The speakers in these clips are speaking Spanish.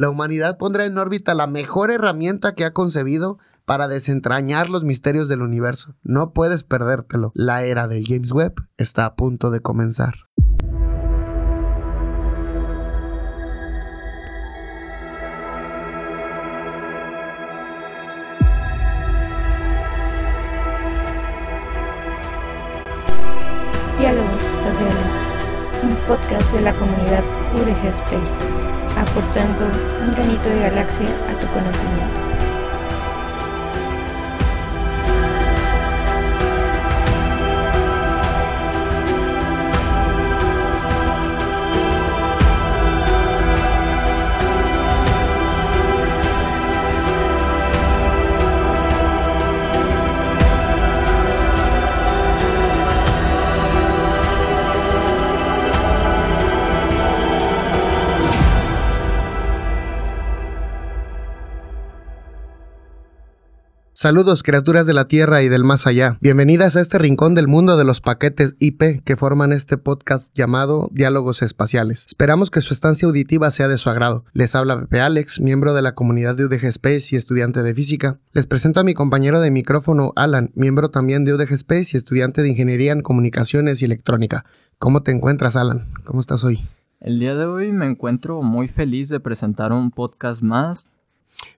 la humanidad pondrá en órbita la mejor herramienta que ha concebido para desentrañar los misterios del universo. No puedes perdértelo. La era del James Webb está a punto de comenzar. Diálogos Espaciales, un podcast de la comunidad UDG Space, aportando un granito de galaxia a tu conocimiento. Saludos criaturas de la Tierra y del más allá. Bienvenidas a este rincón del mundo de los paquetes IP que forman este podcast llamado Diálogos Espaciales. Esperamos que su estancia auditiva sea de su agrado. Les habla Pepe Alex, miembro de la comunidad de UDG Space y estudiante de física. Les presento a mi compañero de micrófono Alan, miembro también de UDG Space y estudiante de Ingeniería en Comunicaciones y Electrónica. ¿Cómo te encuentras Alan? ¿Cómo estás hoy? El día de hoy me encuentro muy feliz de presentar un podcast más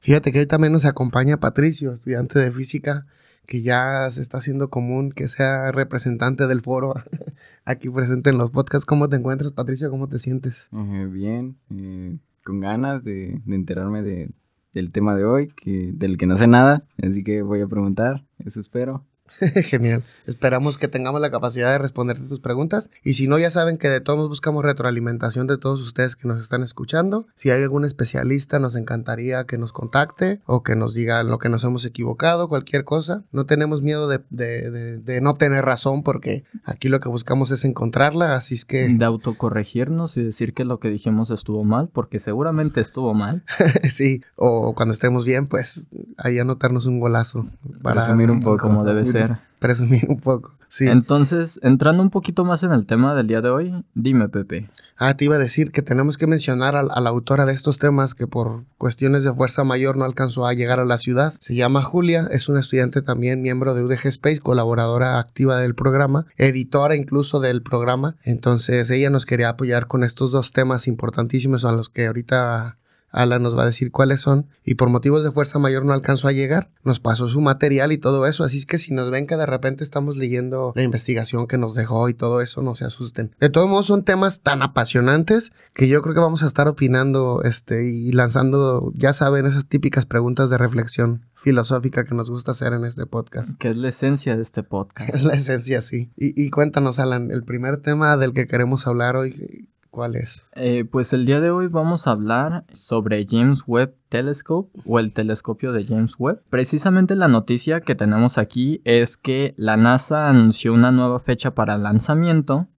Fíjate que hoy también nos acompaña Patricio, estudiante de física, que ya se está haciendo común que sea representante del foro aquí presente en los podcasts. ¿Cómo te encuentras, Patricio? ¿Cómo te sientes? Eh, bien, eh, con ganas de, enterarme del tema de hoy, que, del que no sé nada, así que voy a preguntar, eso espero. Genial. Esperamos que tengamos la capacidad de responderte tus preguntas. Y si no, ya saben que de todos buscamos retroalimentación de todos ustedes que nos están escuchando. Si hay algún especialista, nos encantaría que nos contacte o que nos diga lo que nos hemos equivocado, cualquier cosa. No tenemos miedo de, de, no tener razón porque aquí lo que buscamos es encontrarla. Así es que... De autocorregirnos y decir que lo que dijimos estuvo mal, porque seguramente estuvo mal. sí, o cuando estemos bien, pues ahí anotarnos un golazo. Para asumir un poco como debe ser presumir un poco. Sí. Entonces, entrando un poquito más en el tema del día de hoy, dime, Pepe. Ah, te iba a decir que tenemos que mencionar a, la autora de estos temas que por cuestiones de fuerza mayor no alcanzó a llegar a la ciudad. Se llama Julia, es una estudiante también miembro de UDG Space, colaboradora activa del programa, editora incluso del programa. Entonces, ella nos quería apoyar con estos dos temas importantísimos a los que ahorita Alan nos va a decir cuáles son y por motivos de fuerza mayor no alcanzó a llegar. Nos pasó su material y todo eso, así es que si nos ven que de repente estamos leyendo la investigación que nos dejó y todo eso, no se asusten. De todos modos son temas tan apasionantes que yo creo que vamos a estar opinando este y lanzando, ya saben, esas típicas preguntas de reflexión filosófica que nos gusta hacer en este podcast. Que es la esencia de este podcast. Es la esencia, sí. Y, y cuéntanos, Alan, el primer tema del que queremos hablar hoy, ¿Cuál es? Eh, pues el día de hoy vamos a hablar sobre James Webb Telescope o el telescopio de James Webb. Precisamente la noticia que tenemos aquí es que la NASA anunció una nueva fecha para el lanzamiento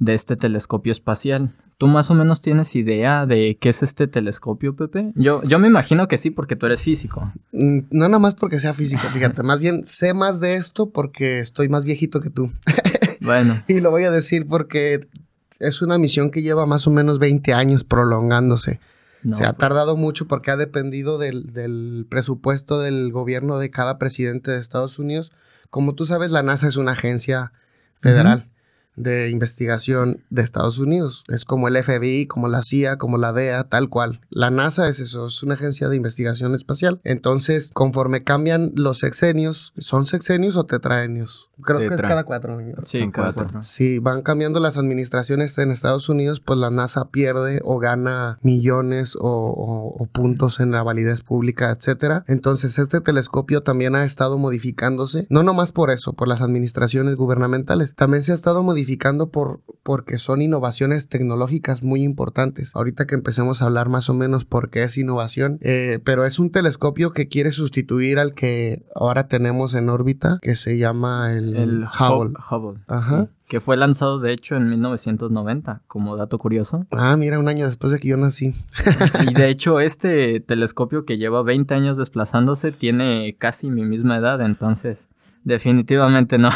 de este telescopio espacial. ¿Tú más o menos tienes idea de qué es este telescopio, Pepe? Yo, yo me imagino que sí, porque tú eres físico. Mm, no nada más porque sea físico, fíjate. más bien sé más de esto porque estoy más viejito que tú. Bueno. y lo voy a decir porque es una misión que lleva más o menos 20 años prolongándose. Se ha pues. tardado mucho porque ha dependido del, presupuesto del gobierno de cada presidente de Estados Unidos. Como tú sabes, la NASA es una agencia federal de investigación de Estados Unidos. Es como el FBI, como la CIA, como la DEA, tal cual. La NASA es eso, es una agencia de investigación espacial. Entonces, conforme cambian los sexenios, ¿son sexenios o tetraenios? Creo que es cada cuatro años. Sí, cada cuatro. Sí, van cambiando las administraciones en Estados Unidos, pues la NASA pierde o gana millones o, puntos en la validez pública, etcétera. Entonces, este telescopio también ha estado modificándose, no nomás por eso, por las administraciones gubernamentales, también se ha estado modificando por, porque son innovaciones tecnológicas muy importantes. Ahorita que empecemos a hablar más o menos por qué es innovación, eh, pero es un telescopio que quiere sustituir al que ahora tenemos en órbita, que se llama el, Hubble. Hubble. Ajá. que fue lanzado de hecho en 1990, como dato curioso. Ah, mira, un año después de que yo nací. y de hecho este telescopio que lleva 20 años desplazándose tiene casi mi misma edad, entonces definitivamente no.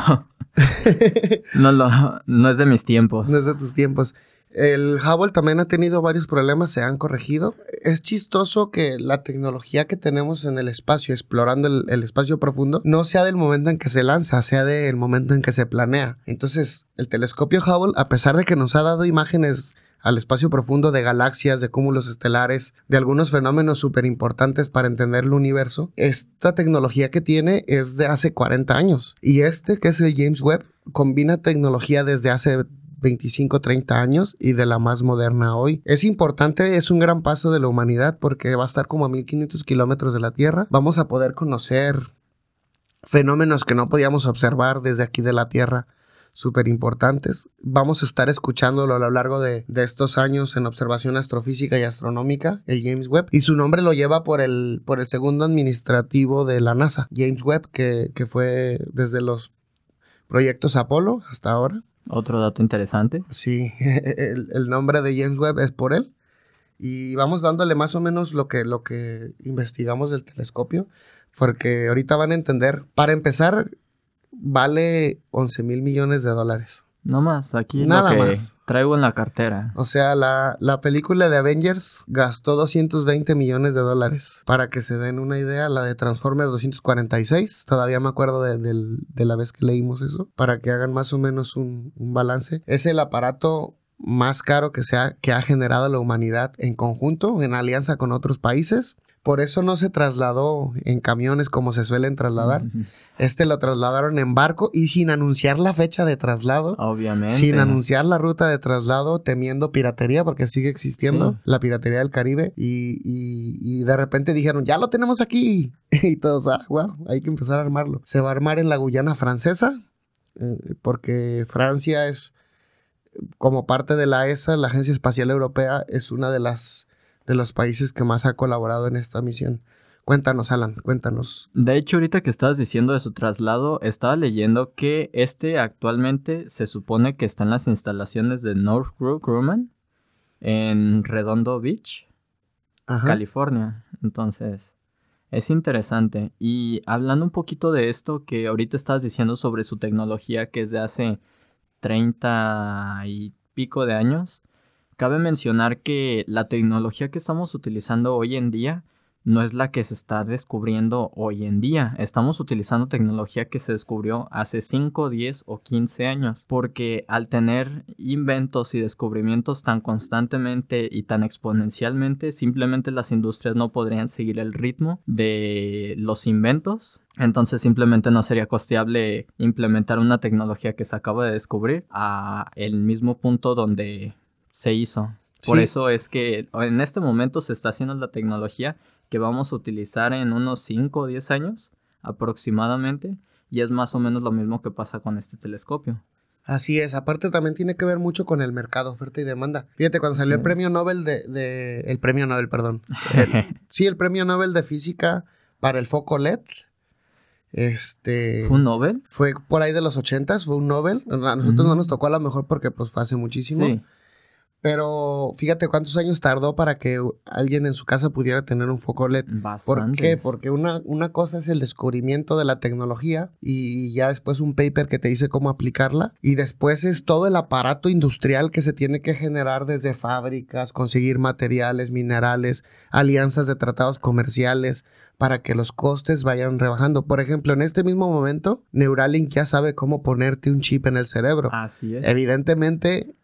no, lo, no es de mis tiempos. No es de tus tiempos. El Hubble también ha tenido varios problemas, se han corregido. Es chistoso que la tecnología que tenemos en el espacio, explorando el, el, espacio profundo, no sea del momento en que se lanza, sea del momento en que se planea. Entonces, el telescopio Hubble, a pesar de que nos ha dado imágenes al espacio profundo de galaxias, de cúmulos estelares, de algunos fenómenos súper importantes para entender el universo, esta tecnología que tiene es de hace 40 años. Y este, que es el James Webb, combina tecnología desde hace 25, 30 años y de la más moderna hoy. Es importante, es un gran paso de la humanidad porque va a estar como a 1500 kilómetros de la Tierra. Vamos a poder conocer fenómenos que no podíamos observar desde aquí de la Tierra súper importantes. Vamos a estar escuchándolo a lo largo de, de, estos años en observación astrofísica y astronómica, el James Webb. Y su nombre lo lleva por el, por el segundo administrativo de la NASA, James Webb, que, que fue desde los proyectos Apolo hasta ahora. Otro dato interesante. Sí, el, el, nombre de James Webb es por él. Y vamos dándole más o menos lo que, lo que investigamos del telescopio, porque ahorita van a entender. Para empezar, vale 11 mil millones de dólares. No más, aquí Nada lo que más. traigo en la cartera. O sea, la, la, película de Avengers gastó 220 millones de dólares. Para que se den una idea, la de Transformers 246, todavía me acuerdo de, de, de la vez que leímos eso, para que hagan más o menos un, un balance. Es el aparato más caro que, se ha, que ha generado la humanidad en conjunto, en alianza con otros países. Por eso no se trasladó en camiones como se suelen trasladar. Uh -huh. Este lo trasladaron en barco y sin anunciar la fecha de traslado. Obviamente. Sin anunciar la ruta de traslado, temiendo piratería, porque sigue existiendo sí. la piratería del Caribe. Y, y, y, de repente dijeron, ya lo tenemos aquí. y todos, ah, wow, hay que empezar a armarlo. Se va a armar en la Guyana francesa, eh, porque Francia es, como parte de la ESA, la Agencia Espacial Europea, es una de las de los países que más ha colaborado en esta misión. Cuéntanos, Alan, cuéntanos. De hecho, ahorita que estabas diciendo de su traslado, estaba leyendo que este actualmente se supone que está en las instalaciones de Northrop Grumman en Redondo Beach, Ajá. California. Entonces, es interesante. Y hablando un poquito de esto que ahorita estabas diciendo sobre su tecnología que es de hace 30 y pico de años, Cabe mencionar que la tecnología que estamos utilizando hoy en día no es la que se está descubriendo hoy en día. Estamos utilizando tecnología que se descubrió hace 5, 10 o 15 años. Porque al tener inventos y descubrimientos tan constantemente y tan exponencialmente, simplemente las industrias no podrían seguir el ritmo de los inventos. Entonces simplemente no sería costeable implementar una tecnología que se acaba de descubrir a el mismo punto donde se hizo. Por sí. eso es que en este momento se está haciendo la tecnología que vamos a utilizar en unos 5 o 10 años aproximadamente. Y es más o menos lo mismo que pasa con este telescopio. Así es, aparte también tiene que ver mucho con el mercado, oferta y demanda. Fíjate, cuando salió sí. el premio Nobel de, de, El premio Nobel, perdón. El, sí, el premio Nobel de Física para el foco LED. Este. ¿Fue un Nobel? Fue por ahí de los ochentas, fue un Nobel. A nosotros mm. no nos tocó a lo mejor porque pues fue hace muchísimo. Sí. Pero fíjate cuántos años tardó para que alguien en su casa pudiera tener un foco LED. Bastantes. ¿Por qué? Porque una, una cosa es el descubrimiento de la tecnología y ya después un paper que te dice cómo aplicarla. Y después es todo el aparato industrial que se tiene que generar desde fábricas, conseguir materiales, minerales, alianzas de tratados comerciales para que los costes vayan rebajando. Por ejemplo, en este mismo momento, Neuralink ya sabe cómo ponerte un chip en el cerebro. Así es. Evidentemente,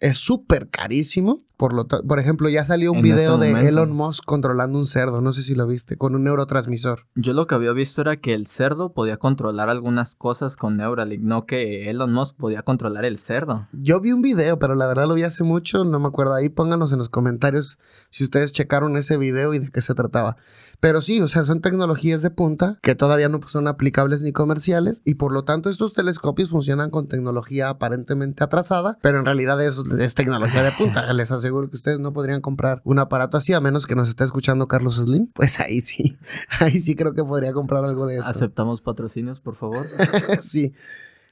es súper carísimo. Por, lo por ejemplo, ya salió un en video este de momento. Elon Musk controlando un cerdo, no sé si lo viste, con un neurotransmisor. Yo lo que había visto era que el cerdo podía controlar algunas cosas con Neuralink, no que Elon Musk podía controlar el cerdo. Yo vi un video, pero la verdad lo vi hace mucho, no me acuerdo. Ahí pónganos en los comentarios si ustedes checaron ese video y de qué se trataba. Pero sí, o sea, son tecnologías de punta que todavía no son aplicables ni comerciales y por lo tanto estos telescopios funcionan con tecnología aparentemente atrasada, pero en realidad es, es tecnología de punta. Les aseguro que ustedes no podrían comprar un aparato así a menos que nos esté escuchando Carlos Slim. Pues ahí sí, ahí sí creo que podría comprar algo de esto. ¿Aceptamos patrocinios, por favor? sí.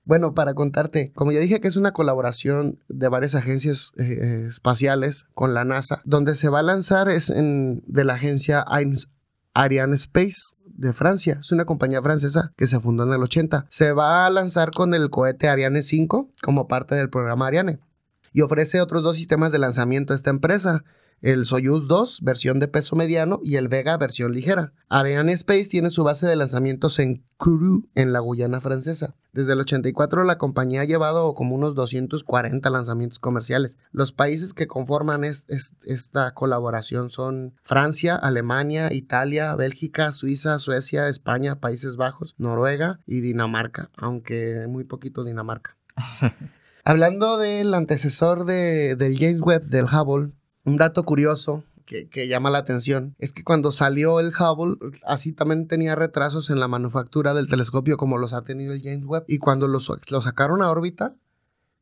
Bueno, para contarte, como ya dije que es una colaboración de varias agencias eh, espaciales con la NASA, donde se va a lanzar es en, de la agencia Ariane Space de Francia. Es una compañía francesa que se fundó en el 80. Se va a lanzar con el cohete Ariane 5 como parte del programa Ariane. y ofrece otros dos sistemas de lanzamiento a esta empresa el Soyuz 2, versión de peso mediano, y el Vega, versión ligera. Ariane Space tiene su base de lanzamientos en Kourou, en la Guyana francesa. Desde el 84 la compañía ha llevado como unos 240 lanzamientos comerciales. Los países que conforman esta colaboración son Francia, Alemania, Italia, Bélgica, Suiza, Suecia, España, Países Bajos, Noruega y Dinamarca, aunque muy poquito Dinamarca. Hablando del antecesor de, del James Webb, del Hubble, un dato curioso que, llama la atención es que cuando salió el Hubble, así también tenía retrasos en la manufactura del telescopio como los ha tenido el James Webb. Y cuando lo sacaron a órbita,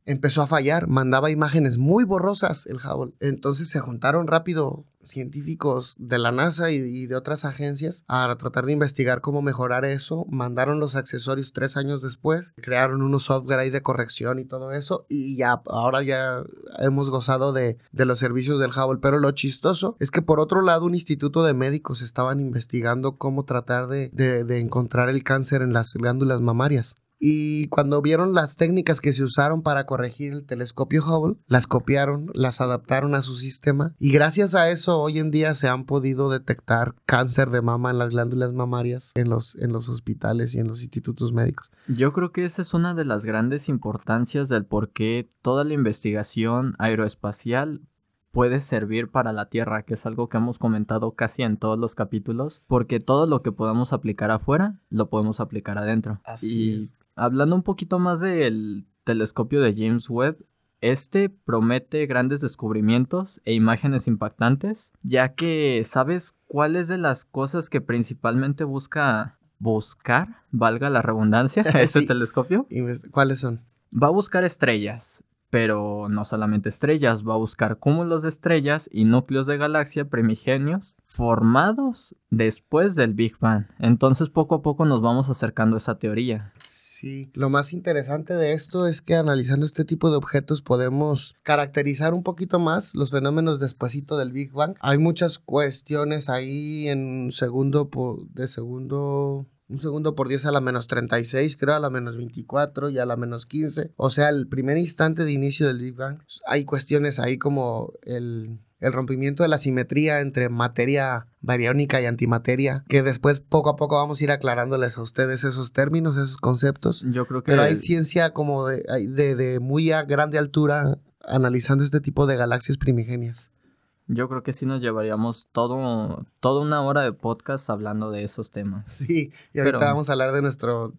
empezó a fallar, mandaba imágenes muy borrosas el Hubble. Entonces se juntaron rápido científicos de la NASA y, de otras agencias a tratar de investigar cómo mejorar eso. Mandaron los accesorios tres años después, crearon unos software ahí de corrección y todo eso y ya ahora ya hemos gozado de, los servicios del Hubble. Pero lo chistoso es que por otro lado un instituto de médicos estaban investigando cómo tratar de, de encontrar el cáncer en las glándulas mamarias y cuando vieron las técnicas que se usaron para corregir el telescopio Hubble, las copiaron, las adaptaron a su sistema y gracias a eso hoy en día se han podido detectar cáncer de mama en las glándulas mamarias en los, en los hospitales y en los institutos médicos. Yo creo que esa es una de las grandes importancias del por qué toda la investigación aeroespacial puede servir para la Tierra, que es algo que hemos comentado casi en todos los capítulos, porque todo lo que podamos aplicar afuera, lo podemos aplicar adentro. Así es. Hablando un poquito más del telescopio de James Webb, este promete grandes descubrimientos e imágenes impactantes, ya que sabes cuáles de las cosas que principalmente busca buscar, valga la redundancia, este telescopio. ¿Cuáles son? Va a buscar estrellas, pero no solamente estrellas, va a buscar cúmulos de estrellas y núcleos de galaxia primigenios formados después del Big Bang. Entonces poco a poco nos vamos acercando a esa teoría. Sí, lo más interesante de esto es que analizando este tipo de objetos podemos caracterizar un poquito más los fenómenos despuesito del Big Bang. Hay muchas cuestiones ahí en segundo de segundo un segundo por 10 a la menos 36, creo, a la menos 24 y a la menos 15. O sea, el primer instante de inicio del Big Bang. Hay cuestiones ahí como el, el rompimiento de la simetría entre materia bariónica y antimateria, que después poco a poco vamos a ir aclarándoles a ustedes esos términos, esos conceptos. Yo creo que... Pero hay ciencia como de, de, de muy a grande altura analizando este tipo de galaxias primigenias. Yo creo que sí nos llevaríamos todo, toda una hora de podcast hablando de esos temas. Sí, y ahorita vamos a hablar de nuestro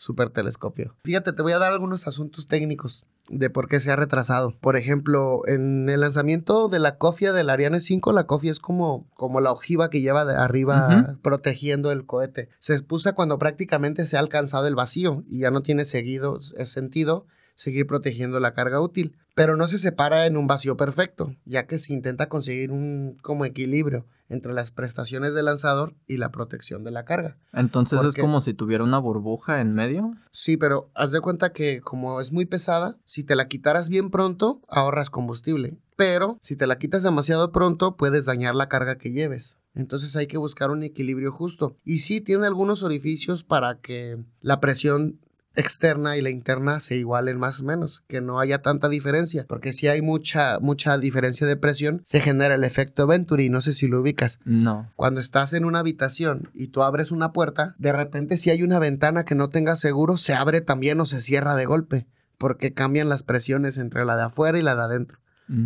super telescopio. Fíjate, te voy a dar algunos asuntos técnicos de por qué se ha retrasado. Por ejemplo, en el lanzamiento de la cofia del Ariane 5, la cofia es como, como la ojiva que lleva de arriba protegiendo el cohete. Se expusa cuando prácticamente se ha alcanzado el vacío y ya no tiene seguido, sentido seguir protegiendo la carga útil, pero no se separa en un vacío perfecto, ya que se intenta conseguir un como equilibrio entre las prestaciones del lanzador y la protección de la carga. Entonces es como si tuviera una burbuja en medio. Sí, pero haz de cuenta que como es muy pesada, si te la quitaras bien pronto, ahorras combustible, pero si te la quitas demasiado pronto, puedes dañar la carga que lleves. Entonces hay que buscar un equilibrio justo. Y sí tiene algunos orificios para que la presión externa y la interna se igualen más o menos, que no haya tanta diferencia, porque si hay mucha mucha diferencia de presión, se genera el efecto Venturi, no sé si lo ubicas. No. Cuando estás en una habitación y tú abres una puerta, de repente si hay una ventana que no tenga seguro, se abre también o se cierra de golpe, porque cambian las presiones entre la de afuera y la de adentro,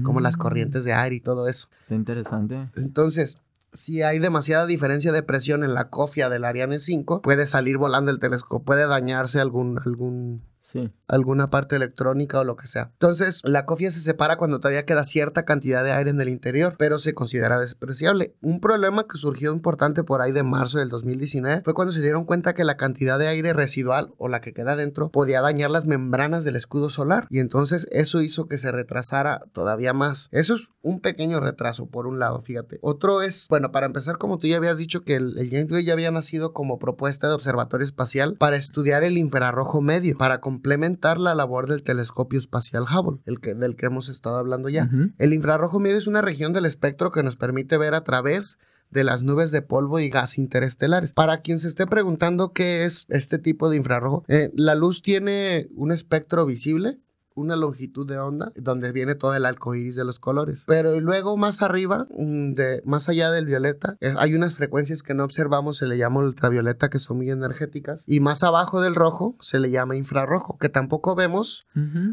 como las mm. corrientes de aire y todo eso. Está interesante. Entonces, si hay demasiada diferencia de presión en la cofia del Ariane 5, puede salir volando el telescopio, puede dañarse algún, algún Sí. Alguna parte electrónica o lo que sea. Entonces, la cofia se separa cuando todavía queda cierta cantidad de aire en el interior, pero se considera despreciable. Un problema que surgió importante por ahí de marzo del 2019 fue cuando se dieron cuenta que la cantidad de aire residual o la que queda dentro podía dañar las membranas del escudo solar y entonces eso hizo que se retrasara todavía más. Eso es un pequeño retraso por un lado, fíjate. Otro es, bueno, para empezar, como tú ya habías dicho que el, el James Webb ya había nacido como propuesta de observatorio espacial para estudiar el infrarrojo medio, para complementar la labor del telescopio espacial Hubble, el que, del que hemos estado hablando ya. El infrarrojo medio es una región del espectro que nos permite ver a través de las nubes de polvo y gas interestelares. Para quien se esté preguntando qué es este tipo de infrarrojo, eh, la luz tiene un espectro visible una longitud de onda donde viene todo el arco iris de los colores. Pero luego más arriba, mm, de, más allá del violeta, hay unas frecuencias que no observamos, se le llama ultravioleta, que son muy energéticas. Y más abajo del rojo se le llama infrarrojo, que tampoco vemos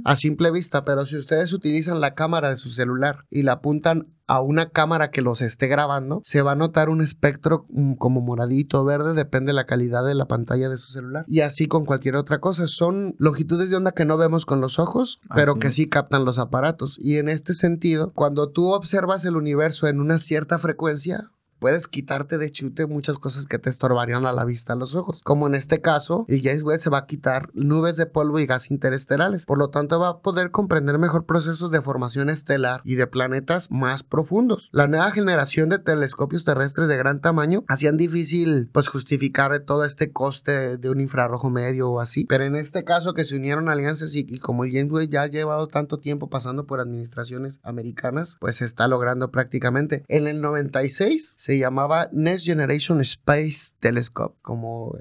a simple vista, pero si ustedes utilizan la cámara de su celular y la apuntan a una cámara que los esté grabando, se va a notar un espectro mm, como moradito, verde, depende de la calidad de la pantalla de su celular. Y así con cualquier otra cosa. Son longitudes de onda que no vemos con los ojos, pero que sí captan los aparatos. Y en este sentido, cuando tú observas el universo en una cierta frecuencia, puedes quitarte de chute muchas cosas que te estorbarían a la vista a los ojos. Como en este caso, el James Webb se va a quitar nubes de polvo y gas interesterales. Por lo tanto, va a poder comprender mejor procesos de formación estelar y de planetas más profundos. La nueva generación de telescopios terrestres de gran tamaño hacían difícil pues justificar todo este coste de un infrarrojo medio o así. Pero en este caso que se unieron alianzas y, como el James Webb ya ha llevado tanto tiempo pasando por administraciones americanas, pues se está logrando prácticamente. En el 96 se se llamaba Next Generation Space Telescope, como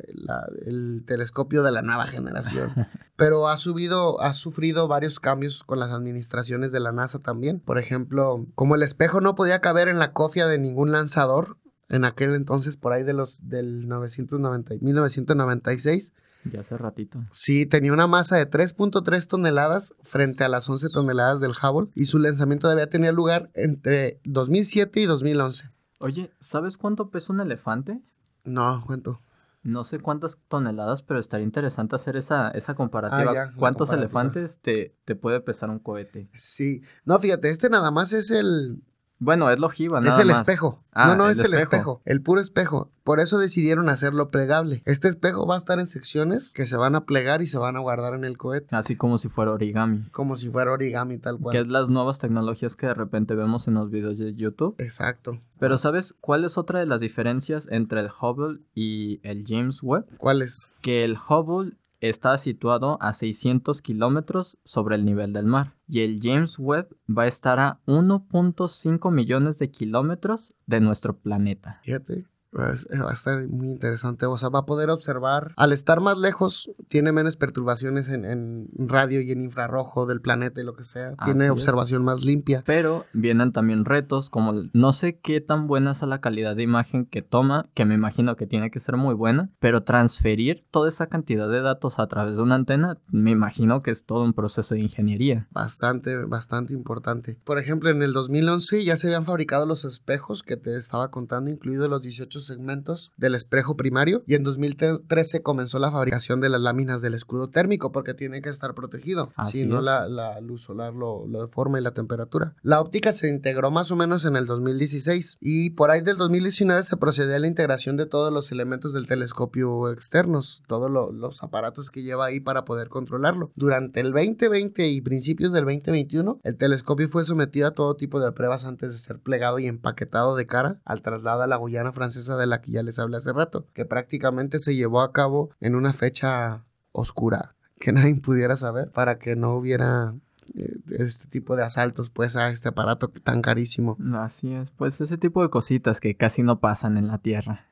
el telescopio de la nueva generación. Pero ha subido, ha sufrido varios cambios con las administraciones de la NASA también. Por ejemplo, como el espejo no podía caber en la cofia de ningún lanzador, en aquel entonces, por ahí de los del 990, 1996, ya hace ratito. Sí, tenía una masa de 3.3 toneladas frente a las 11 toneladas del Hubble y su lanzamiento debía tener lugar entre 2007 y 2011. Oye, ¿sabes cuánto pesa un elefante? No, cuánto. No sé cuántas toneladas, pero estaría interesante hacer esa, esa comparativa. Ah, ¿Cuántos elefantes te, te puede pesar un cohete? Sí. No, fíjate, este nada más es el, bueno, es lo nada Es el espejo. Ah, no, no es el espejo. El puro espejo. Por eso decidieron hacerlo plegable. Este espejo va a estar en secciones que se van a plegar y se van a guardar en el cohete. Así como si fuera origami. Como si fuera origami, tal cual. Que es las nuevas tecnologías que de repente vemos en los videos de YouTube. Exacto. Pero ¿sabes cuál es otra de las diferencias entre el Hubble y el James Webb? ¿Cuál es? Que el Hubble está situado a 600 kilómetros sobre el nivel del mar y el James Webb va a estar a 1.5 millones de kilómetros de nuestro planeta. Fíjate. Pues, va a estar muy interesante. O sea, va a poder observar. Al estar más lejos, tiene menos perturbaciones en, radio y en infrarrojo del planeta y lo que sea. Tiene observación más limpia. Pero vienen también retos, como no sé qué tan buena es la calidad de imagen que toma, que me imagino que tiene que ser muy buena, pero transferir toda esa cantidad de datos a través de una antena, me imagino que es todo un proceso de ingeniería. Bastante, bastante importante. Por ejemplo, en el 2011 ya se habían fabricado los espejos que te estaba contando, incluidos los 18 segmentos del espejo primario y en 2013 comenzó la fabricación de las láminas del escudo térmico porque tiene que estar protegido, si no la, la, luz solar lo, lo, deforma y la temperatura. La óptica se integró más o menos en el 2016 y por ahí del 2019 se procedió a la integración de todos los elementos del telescopio externos, todos los aparatos que lleva ahí para poder controlarlo. Durante el 2020 y principios del 2021, el telescopio fue sometido a todo tipo de pruebas antes de ser plegado y empaquetado de cara al traslado a la Guyana francesa de la que ya les hablé hace rato, que prácticamente se llevó a cabo en una fecha oscura que nadie pudiera saber para que no hubiera eh, este tipo de asaltos pues a este aparato tan carísimo. Así es, pues ese tipo de cositas que casi no pasan en la Tierra.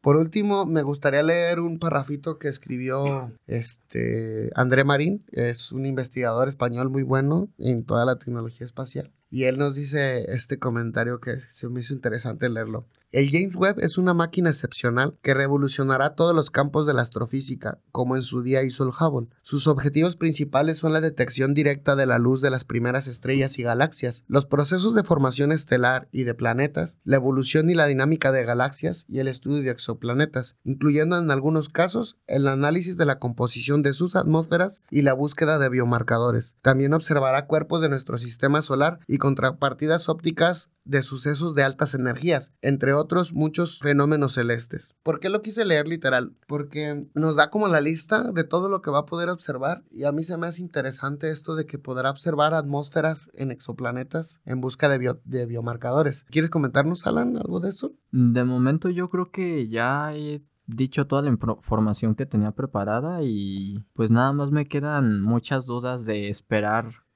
Por último, me gustaría leer un parrafito que escribió este André Marín, es un investigador español muy bueno en toda la tecnología espacial. Y él nos dice este comentario que se me hizo interesante leerlo. El James Webb es una máquina excepcional que revolucionará todos los campos de la astrofísica, como en su día hizo el Hubble. Sus objetivos principales son la detección directa de la luz de las primeras estrellas y galaxias, los procesos de formación estelar y de planetas, la evolución y la dinámica de galaxias y el estudio de exoplanetas, incluyendo en algunos casos el análisis de la composición de sus atmósferas y la búsqueda de biomarcadores. También observará cuerpos de nuestro sistema solar y contrapartidas ópticas de sucesos de altas energías, entre otros muchos fenómenos celestes. ¿Por qué lo quise leer literal? Porque nos da como la lista de todo lo que va a poder observar y a mí se me hace interesante esto de que podrá observar atmósferas en exoplanetas en busca de, de biomarcadores. ¿Quieres comentarnos, Alan, algo de eso? De momento yo creo que ya he dicho toda la información que tenía preparada y pues nada más me quedan muchas dudas de esperar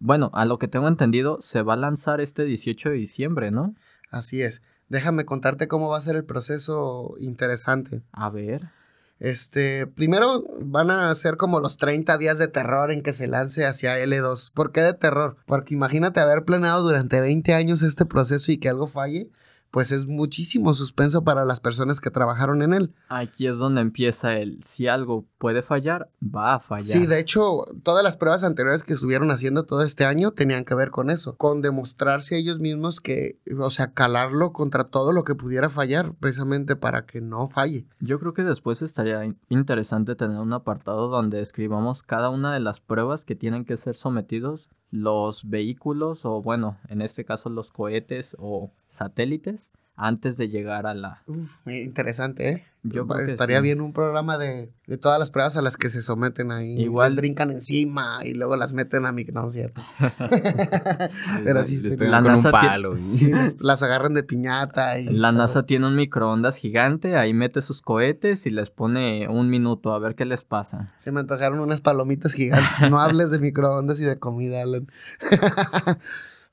bueno, a lo que tengo entendido, se va a lanzar este 18 de diciembre, ¿no? Así es. Déjame contarte cómo va a ser el proceso interesante. A ver. Este, primero van a ser como los 30 días de terror en que se lance hacia L2. ¿Por qué de terror? Porque imagínate haber planeado durante 20 años este proceso y que algo falle pues es muchísimo suspenso para las personas que trabajaron en él. Aquí es donde empieza el, si algo puede fallar, va a fallar. Sí, de hecho, todas las pruebas anteriores que estuvieron haciendo todo este año tenían que ver con eso, con demostrarse a ellos mismos que, o sea, calarlo contra todo lo que pudiera fallar, precisamente para que no falle. Yo creo que después estaría interesante tener un apartado donde escribamos cada una de las pruebas que tienen que ser sometidos los vehículos o bueno, en este caso los cohetes o satélites antes de llegar a la... Uf, interesante, ¿eh? Yo creo que Estaría sí. bien un programa de, de todas las pruebas a las que se someten ahí. Igual- Les brincan encima y luego las meten a mi... No es cierto. Pero sí, Les pegan La con NASA un palo. y- sí, las, las agarran de piñata y... La todo. NASA tiene un microondas gigante, ahí mete sus cohetes y les pone un minuto a ver qué les pasa. Se me antojaron unas palomitas gigantes. No hables de microondas y de comida, Alan.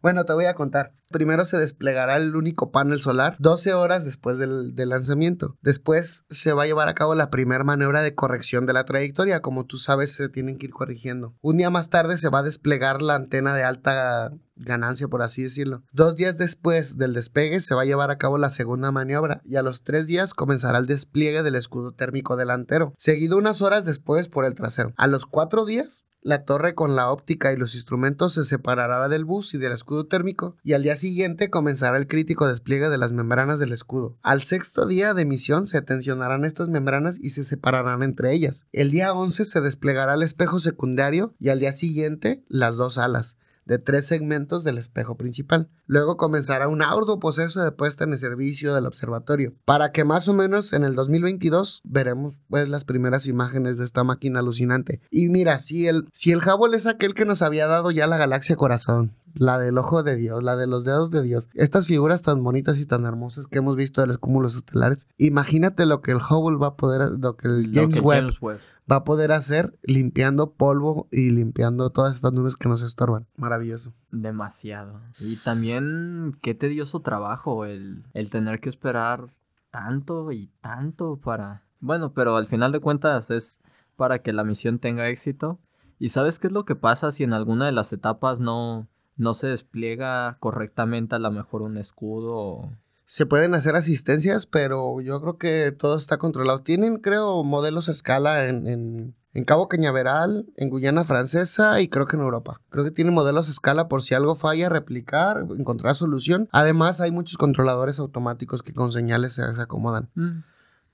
Bueno, te voy a contar. Primero se desplegará el único panel solar 12 horas después del, del lanzamiento. Después se va a llevar a cabo la primera maniobra de corrección de la trayectoria. Como tú sabes, se tienen que ir corrigiendo. Un día más tarde se va a desplegar la antena de alta ganancia, por así decirlo. Dos días después del despegue se va a llevar a cabo la segunda maniobra y a los tres días comenzará el despliegue del escudo térmico delantero, seguido unas horas después por el trasero. A los cuatro días la torre con la óptica y los instrumentos se separará del bus y del escudo térmico y al día siguiente comenzará el crítico despliegue de las membranas del escudo. Al sexto día de misión se tensionarán estas membranas y se separarán entre ellas. El día 11 se desplegará el espejo secundario y al día siguiente las dos alas de tres segmentos del espejo principal. Luego comenzará un arduo proceso de puesta en el servicio del observatorio, para que más o menos en el 2022 veremos pues las primeras imágenes de esta máquina alucinante. Y mira, si el, si el es aquel que nos había dado ya la galaxia corazón, la del ojo de Dios, la de los dedos de Dios, estas figuras tan bonitas y tan hermosas que hemos visto de los cúmulos estelares, imagínate lo que el Hubble va a poder, lo que el Lo James que Webb James Webb. va a poder hacer limpiando polvo y limpiando todas estas nubes que nos estorban. Maravilloso. Demasiado. Y también qué tedioso trabajo el, el tener que esperar tanto y tanto para... Bueno, pero al final de cuentas es para que la misión tenga éxito. ¿Y sabes qué es lo que pasa si en alguna de las etapas no, no se despliega correctamente a lo mejor un escudo? o- Se pueden hacer asistencias, pero yo creo que todo está controlado. Tienen, creo, modelos a escala en, en, en Cabo Cañaveral, en Guyana Francesa y creo que en Europa. Creo que tienen modelos a escala por si algo falla, replicar, encontrar solución. Además, hay muchos controladores automáticos que con señales se, se acomodan. Mm,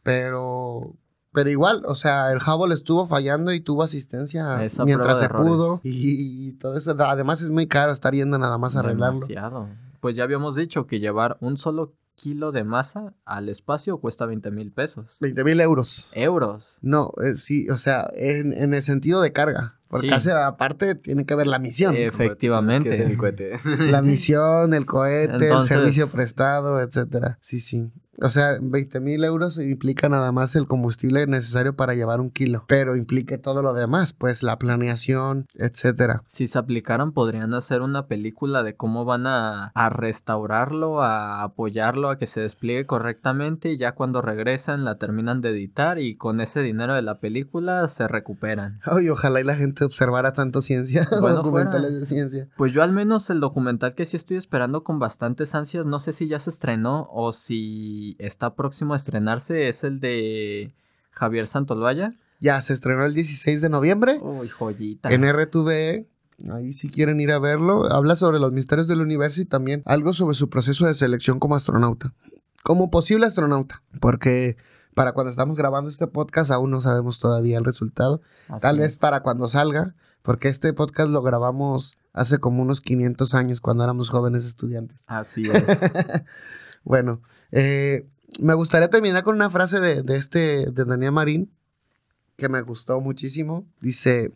Pero... Pero igual, o sea, el Hubble estuvo fallando y tuvo asistencia Esa mientras se pudo. Y, y todo eso. Además es muy caro estar yendo nada más a arreglarlo. Demasiado. Pues ya habíamos dicho que llevar un solo kilo de masa al espacio cuesta 20 mil pesos. 20 mil euros. Euros. No, eh, sí, o sea, en, en el sentido de carga. Porque Sí. hace- aparte tiene que ver la misión. Efectivamente. Es que es el cohete. La misión, el cohete, Entonces- el servicio prestado, etcétera. Sí, sí. O sea, 20 mil euros implica nada más el combustible necesario para llevar un kilo. Pero implica todo lo demás, pues la planeación, etcétera. Si se aplicaran, podrían hacer una película de cómo van a, a restaurarlo, a apoyarlo, a que se despliegue correctamente y ya cuando regresan la terminan de editar y con ese dinero de la película se recuperan. Ay, ojalá y la gente observara tanto ciencia, Bueno, documentales fuera. de ciencia. Pues yo al menos el documental que sí estoy esperando con bastantes ansias, no sé si ya se estrenó o si está próximo a estrenarse, es el de Javier Santolvaya. Ya, se estrenó el 16 de noviembre. Uy, joyita. en RTV. Ahí si quieren ir a verlo. Habla sobre los misterios del universo y también algo sobre su proceso de selección como astronauta. Como posible astronauta. Porque para cuando estamos grabando este podcast aún no sabemos todavía el resultado. Así Tal es. vez para cuando salga. Porque este podcast lo grabamos hace como unos 500 años cuando éramos jóvenes estudiantes. Así es. Bueno, eh, me gustaría terminar con una frase de, de este, de Daniel Marín, que me gustó muchísimo. Dice,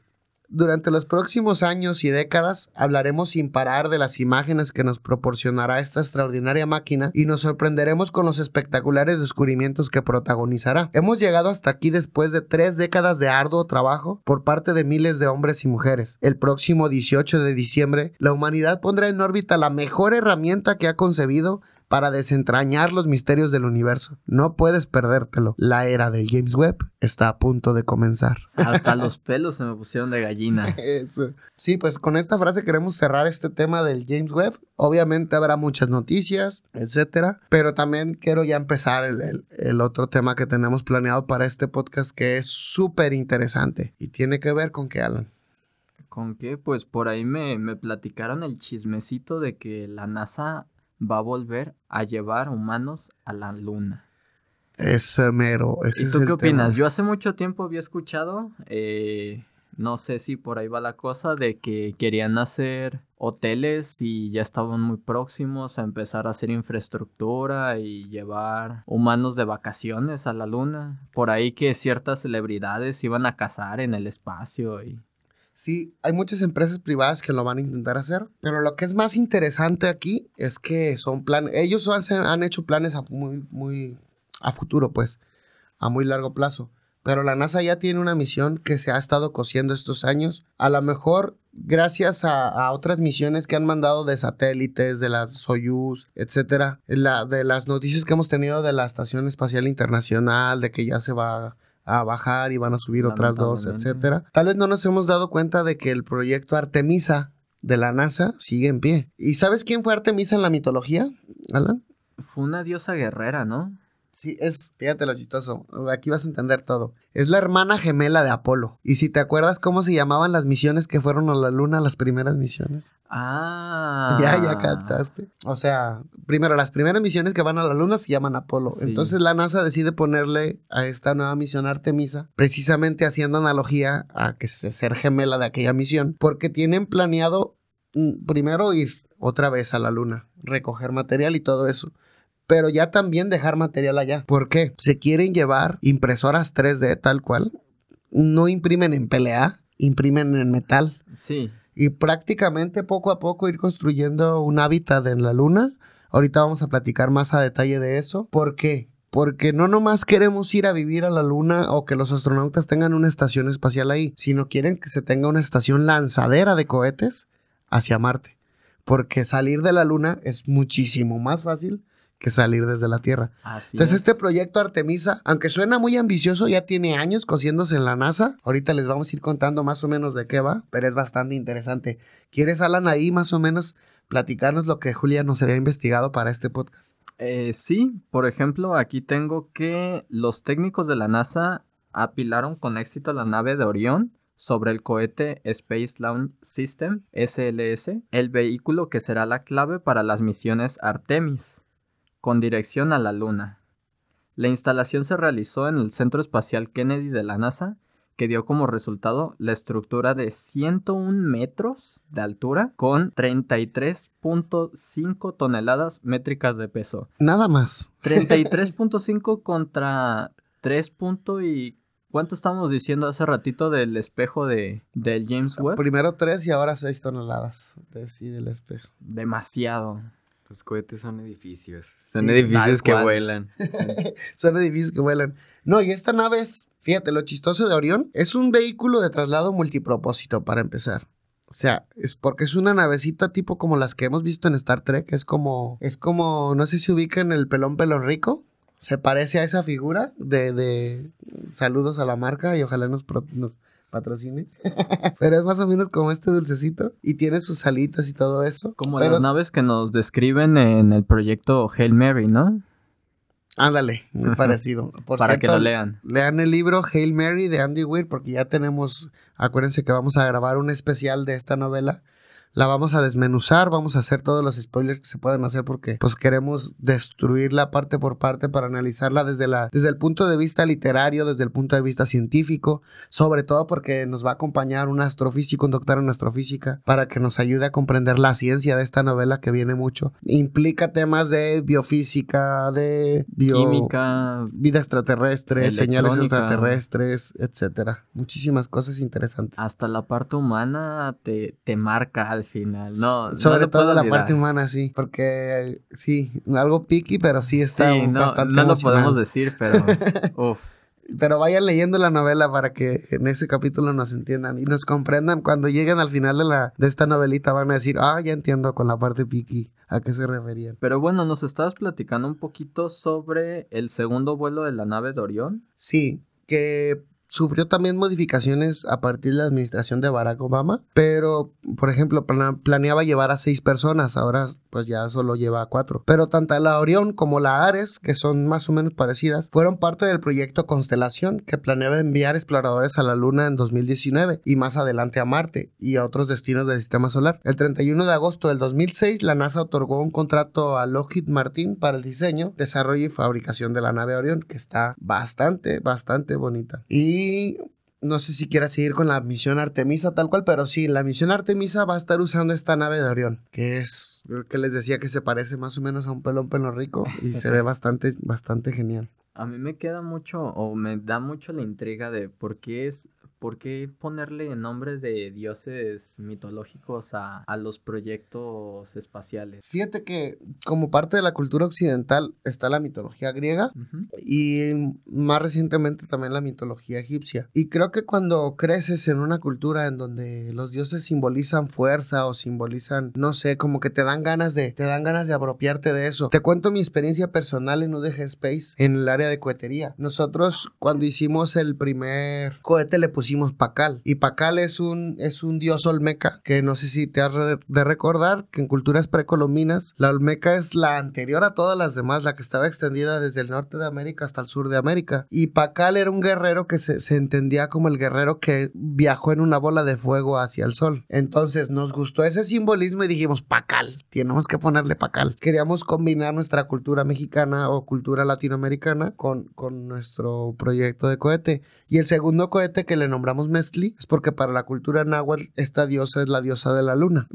durante los próximos años y décadas hablaremos sin parar de las imágenes que nos proporcionará esta extraordinaria máquina y nos sorprenderemos con los espectaculares descubrimientos que protagonizará. Hemos llegado hasta aquí después de tres décadas de arduo trabajo por parte de miles de hombres y mujeres. El próximo 18 de diciembre, la humanidad pondrá en órbita la mejor herramienta que ha concebido para desentrañar los misterios del universo. No puedes perdértelo. La era del James Webb está a punto de comenzar. Hasta los pelos se me pusieron de gallina. Eso. Sí, pues con esta frase queremos cerrar este tema del James Webb. Obviamente habrá muchas noticias, etcétera, pero también quiero ya empezar el, el- el otro tema que tenemos planeado para este podcast que es súper interesante y tiene que ver con que Alan. ¿Con qué? Pues por ahí me, me platicaron el chismecito de que la NASA va a volver a llevar humanos a la luna. Ese mero. Ese ¿Y es tú qué opinas? tema. Yo hace mucho tiempo había escuchado, eh, no sé si por ahí va la cosa, de que querían hacer hoteles y ya estaban muy próximos a empezar a hacer infraestructura y llevar humanos de vacaciones a la luna. Por ahí que ciertas celebridades iban a cazar en el espacio y... Sí, hay muchas empresas privadas que lo van a intentar hacer, pero lo que es más interesante aquí es que son planes, ellos han, han hecho planes a muy, muy a futuro, pues, a muy largo plazo. Pero la NASA ya tiene una misión que se ha estado cosiendo estos años. A lo mejor gracias a, otras misiones que han mandado de satélites, de las Soyuz, etcétera, la, de las noticias que hemos tenido de la Estación Espacial Internacional, de que ya se va a bajar y van a subir otras dos, etcétera. Tal vez no nos hemos dado cuenta de que el proyecto Artemisa de la NASA sigue en pie. ¿Y sabes quién fue Artemisa en la mitología, Alan? Fue una diosa guerrera, ¿no? Sí, es, fíjate lo chistoso, aquí vas a entender todo. Es la hermana gemela de Apolo. Y si te acuerdas cómo se llamaban las misiones que fueron a la luna, las primeras misiones. Ah. Ya, ya captaste. O sea, primero, las primeras misiones que van a la luna se llaman Apolo. Sí. Entonces la NASA decide ponerle a esta nueva misión Artemisa, precisamente haciendo analogía a que se ser gemela de aquella misión, porque tienen planeado mm, primero ir otra vez a la luna, recoger material y todo eso. Pero ya también dejar material allá. ¿Por qué? Se quieren llevar impresoras 3D tal cual. No imprimen en PLA, imprimen en metal Sí. y prácticamente poco a poco ir construyendo un hábitat en la luna. Ahorita vamos a platicar más a detalle de eso. ¿Por qué? Porque no nomás queremos ir a vivir a la luna o que los astronautas tengan una estación espacial ahí, sino quieren que se tenga una estación lanzadera de cohetes hacia Marte. Porque salir de la luna es muchísimo más fácil que salir desde la Tierra. Así Entonces es. este proyecto Artemisa, aunque suena muy ambicioso, ya tiene años cosiéndose en la NASA. Ahorita les vamos a ir contando más o menos de qué va, pero es bastante interesante. ¿Quieres, Alan, ahí más o menos platicarnos lo que Julia nos había investigado para este podcast? Eh, sí, por ejemplo, aquí tengo que los técnicos de la NASA apilaron con éxito la nave de Orión sobre el cohete Space Launch System SLS, el vehículo que será la clave para las misiones Artemis, con dirección a la Luna. La instalación se realizó en el Centro Espacial Kennedy de la NASA, que dio como resultado la estructura de 101 metros de altura con 33.5 toneladas métricas de peso. Nada más. 33.5 contra 3. punto y ¿cuánto estábamos diciendo hace ratito del espejo de del James Webb? Primero tres y ahora seis toneladas de sí del espejo. Demasiado. Los cohetes son edificios. Son Sí, edificios que cual. vuelan. Son edificios que vuelan. No, y esta nave es, fíjate, lo chistoso de Orión, es un vehículo de traslado multipropósito para empezar. O sea, es porque es una navecita tipo como las que hemos visto en Star Trek. Es como, es como, no sé si ubican el pelón pelo rico. Se parece a esa figura de, de saludos a la marca y ojalá nos, nos patrocine. Pero es más o menos como este dulcecito y tiene sus alitas y todo eso. Como Pero- las naves que nos describen en el proyecto Hail Mary, ¿no? Ándale, muy parecido. Por Para que lo lean. Lean el libro Hail Mary de Andy Weir porque ya tenemos, acuérdense que vamos a grabar un especial de esta novela. La vamos a desmenuzar, vamos a hacer todos los spoilers que se pueden hacer porque pues queremos destruirla parte por parte para analizarla desde, la, desde el punto de vista literario, desde el punto de vista científico, sobre todo porque nos va a acompañar un astrofísico, un doctor en astrofísica, para que nos ayude a comprender la ciencia de esta novela que viene mucho. Implica temas de biofísica, de bio- Química, vida extraterrestre, señales extraterrestres, etcétera. Muchísimas cosas interesantes. hasta la parte humana te, te marca al final. No, no Sobre lo todo puedo la olvidar. parte humana, sí. Porque sí, algo piqui, pero sí está Sí, no, bastante no lo podemos decir, pero uf, Pero vayan leyendo la novela para que en ese capítulo nos entiendan y nos comprendan. Cuando lleguen al final de, la, de esta novelita van a decir, ah, ya entiendo con la parte piqui a qué se referían. Pero bueno, nos estabas platicando un poquito sobre el segundo vuelo de la nave de Orión. Sí, que sufrió también modificaciones a partir de la administración de Barack Obama, pero por ejemplo planeaba llevar a seis personas, ahora pues ya solo lleva cuatro. Pero tanto la Orión como la Ares, que son más o menos parecidas, fueron parte del proyecto Constelación que planeaba enviar exploradores a la Luna en 2019 y más adelante a Marte y a otros destinos del sistema solar. El 31 de agosto del 2006 la NASA otorgó un contrato a Lockheed Martin para el diseño, desarrollo y fabricación de la nave Orión, que está bastante, bastante bonita. Y no sé si quiera seguir con la misión Artemisa tal cual, pero sí, la misión Artemisa va a estar usando esta nave de Orión, que es, creo que les decía que se parece más o menos a un pelón pelo rico y se ve bastante, bastante genial. A mí me queda mucho, o me da mucho la intriga de por qué es ¿por qué ponerle nombres de dioses mitológicos a, los proyectos espaciales? Fíjate que como parte de la cultura occidental está la mitología griega y más recientemente también la mitología egipcia. Y creo que cuando creces en una cultura en donde los dioses simbolizan fuerza o simbolizan, no sé, como que te dan ganas de, te dan ganas de apropiarte de eso. Te cuento mi experiencia personal en UDG Space en el área de cohetería. Nosotros cuando hicimos el primer cohete le pusimos Pacal. Y Pacal es un, es un dios olmeca que no sé si te has de recordar que en culturas precolombinas la olmeca es la anterior a todas las demás, la que estaba extendida desde el norte de América hasta el sur de América. Y Pacal era un guerrero que se, se entendía como el guerrero que viajó en una bola de fuego hacia el sol. Entonces nos gustó ese simbolismo y dijimos Pacal, tenemos que ponerle Pacal. Queríamos combinar nuestra cultura mexicana o cultura latinoamericana con, con nuestro proyecto de cohete. Y el segundo cohete que le nombramos Mestli es porque para la cultura náhuatl esta diosa es la diosa de la luna,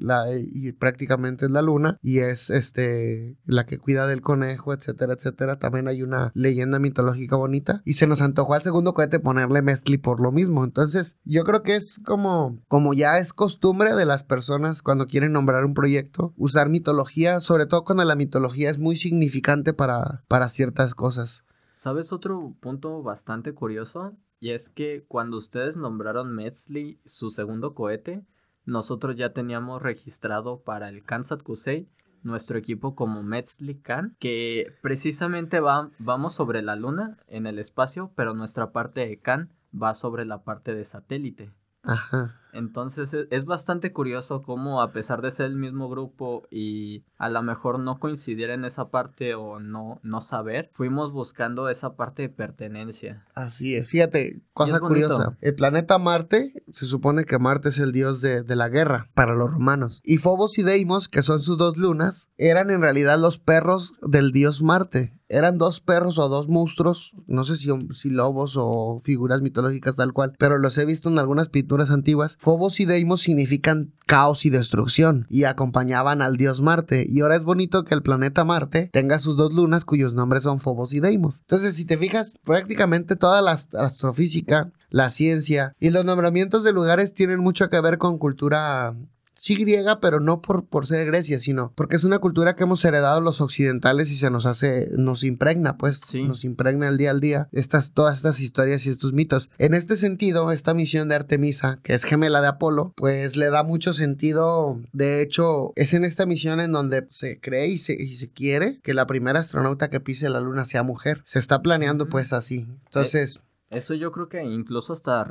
y prácticamente es la luna y es este la que cuida del conejo, etcétera, etcétera. También hay una leyenda mitológica bonita y se nos antojó al segundo cohete ponerle Mestli por lo mismo. Entonces, yo creo que es como como ya es costumbre de las personas cuando quieren nombrar un proyecto usar mitología, sobre todo cuando la mitología es muy significante para para ciertas cosas. ¿Sabes otro punto bastante curioso? Y es que cuando ustedes nombraron Metzli su segundo cohete, nosotros ya teníamos registrado para el Kansat Kusei nuestro equipo como Metzli Kan, que precisamente va, vamos sobre la luna en el espacio, pero nuestra parte de Kan va sobre la parte de satélite. Ajá. Entonces e, es bastante curioso cómo a pesar de ser el mismo grupo y a lo mejor no coincidir en esa parte o no, no saber, fuimos buscando esa parte de pertenencia. Así es, fíjate, cosa curiosa. El planeta Marte, se supone que Marte es el dios de, de, la guerra para los romanos. Y Phobos y Deimos, que son sus dos lunas, eran en realidad los perros del dios Marte eran dos perros o dos monstruos, no sé si, si, lobos o figuras mitológicas tal cual, pero los he visto en algunas pinturas antiguas Fobos y Deimos significan caos y destrucción y acompañaban al dios Marte. Y ahora es bonito que el planeta Marte tenga sus dos lunas cuyos nombres son Fobos y Deimos. Entonces, si te fijas, prácticamente toda la astrofísica, la ciencia y los nombramientos de lugares tienen mucho que ver con cultura sí griega, pero no por, por ser Grecia, sino porque es una cultura que hemos heredado los occidentales y se nos hace, nos impregna, pues, nos impregna el día al día estas, todas estas historias y estos mitos. En este sentido, esta misión de Artemisa, que es gemela de Apolo, pues le da mucho sentido. De hecho, es en esta misión en donde se cree y se, y se quiere que la primera astronauta que pise la luna sea mujer. Se está planeando pues así. Entonces... Eh, eso yo creo que incluso hasta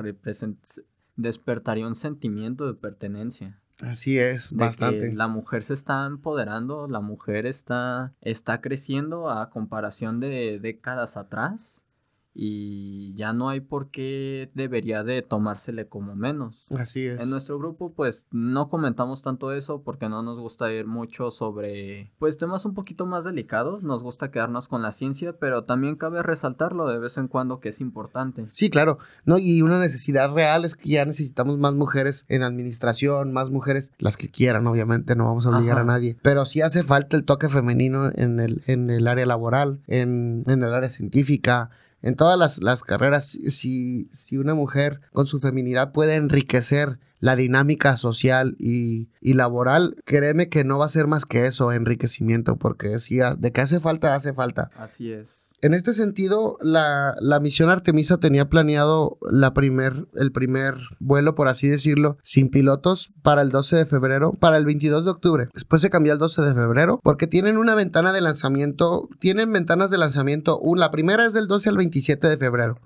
despertaría un sentimiento de pertenencia. Así es, bastante. la mujer se está empoderando, la mujer está, está creciendo a comparación de décadas atrás y ya no hay por qué debería de tomársele como menos. Así es. En nuestro grupo pues no comentamos tanto eso porque no nos gusta ir mucho sobre pues temas un poquito más delicados, nos gusta quedarnos con la ciencia, pero también cabe resaltarlo de vez en cuando que es importante. Sí, claro, no y una necesidad real es que ya necesitamos más mujeres en administración, más mujeres, las que quieran, obviamente, no vamos a obligar a nadie, pero sí hace falta el toque femenino en el en el área laboral, en en el área científica, en todas las, carreras, si, si, una mujer con su feminidad puede enriquecer la dinámica social y, laboral, créeme que no va a ser más que eso, enriquecimiento, porque si de que hace falta, hace falta. Así es. En este sentido, la, la misión Artemisa tenía planeado la primer, el primer vuelo, por así decirlo, sin pilotos para el 12 de febrero, para el 22 de octubre. Después se cambió al 12 de febrero porque tienen una ventana de lanzamiento, tienen ventanas de lanzamiento, la primera es del 12 al 27 de febrero,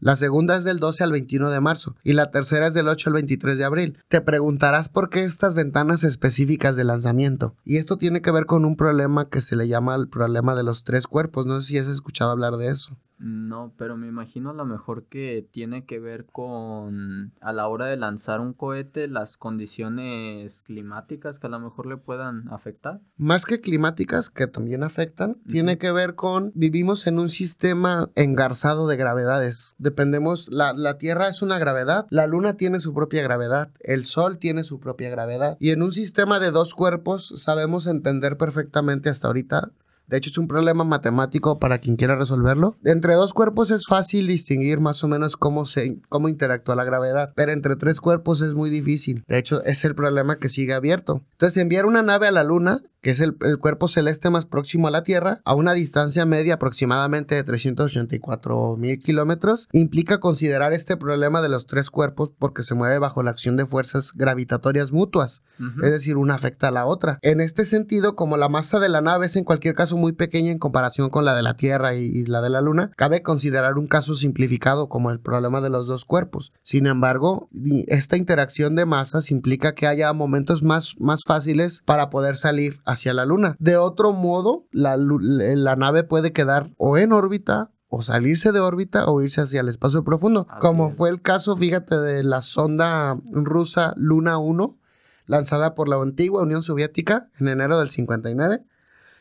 la segunda es del 12 al 21 de marzo y la tercera es del 8 al 23 de abril. Te preguntarás por qué estas ventanas específicas de lanzamiento. Y esto tiene que ver con un problema que se le llama el problema de los tres cuerpos. No sé si has escuchado hablar de eso. No, pero me imagino a lo mejor que tiene que ver con a la hora de lanzar un cohete las condiciones climáticas que a lo mejor le puedan afectar. Más que climáticas que también afectan, tiene que ver con vivimos en un sistema engarzado de gravedades. Dependemos, la, la Tierra es una gravedad, la Luna tiene su propia gravedad, el Sol tiene su propia gravedad y en un sistema de dos cuerpos sabemos entender perfectamente hasta ahorita de hecho, es un problema matemático para quien quiera resolverlo. Entre dos cuerpos es fácil distinguir más o menos cómo, se, cómo interactúa la gravedad, pero entre tres cuerpos es muy difícil. De hecho, es el problema que sigue abierto. Entonces, enviar una nave a la Luna que es el, cuerpo celeste más próximo a la Tierra, a una distancia media aproximadamente de 384 mil kilómetros, implica considerar este problema de los tres cuerpos porque se mueve bajo la acción de fuerzas gravitatorias mutuas, es decir, una afecta a la otra. En este sentido, como la masa de la nave es en cualquier caso muy pequeña en comparación con la de la Tierra y, y la de la Luna, cabe considerar un caso simplificado como el problema de los dos cuerpos. Sin embargo, esta interacción de masas implica que haya momentos más, más fáciles para poder salir hacia la Luna. De otro modo, la, la nave puede quedar o en órbita o salirse de órbita o irse hacia el espacio profundo, como fue el caso, fíjate, de la sonda rusa Luna 1, lanzada por la antigua Unión Soviética en enero del 59,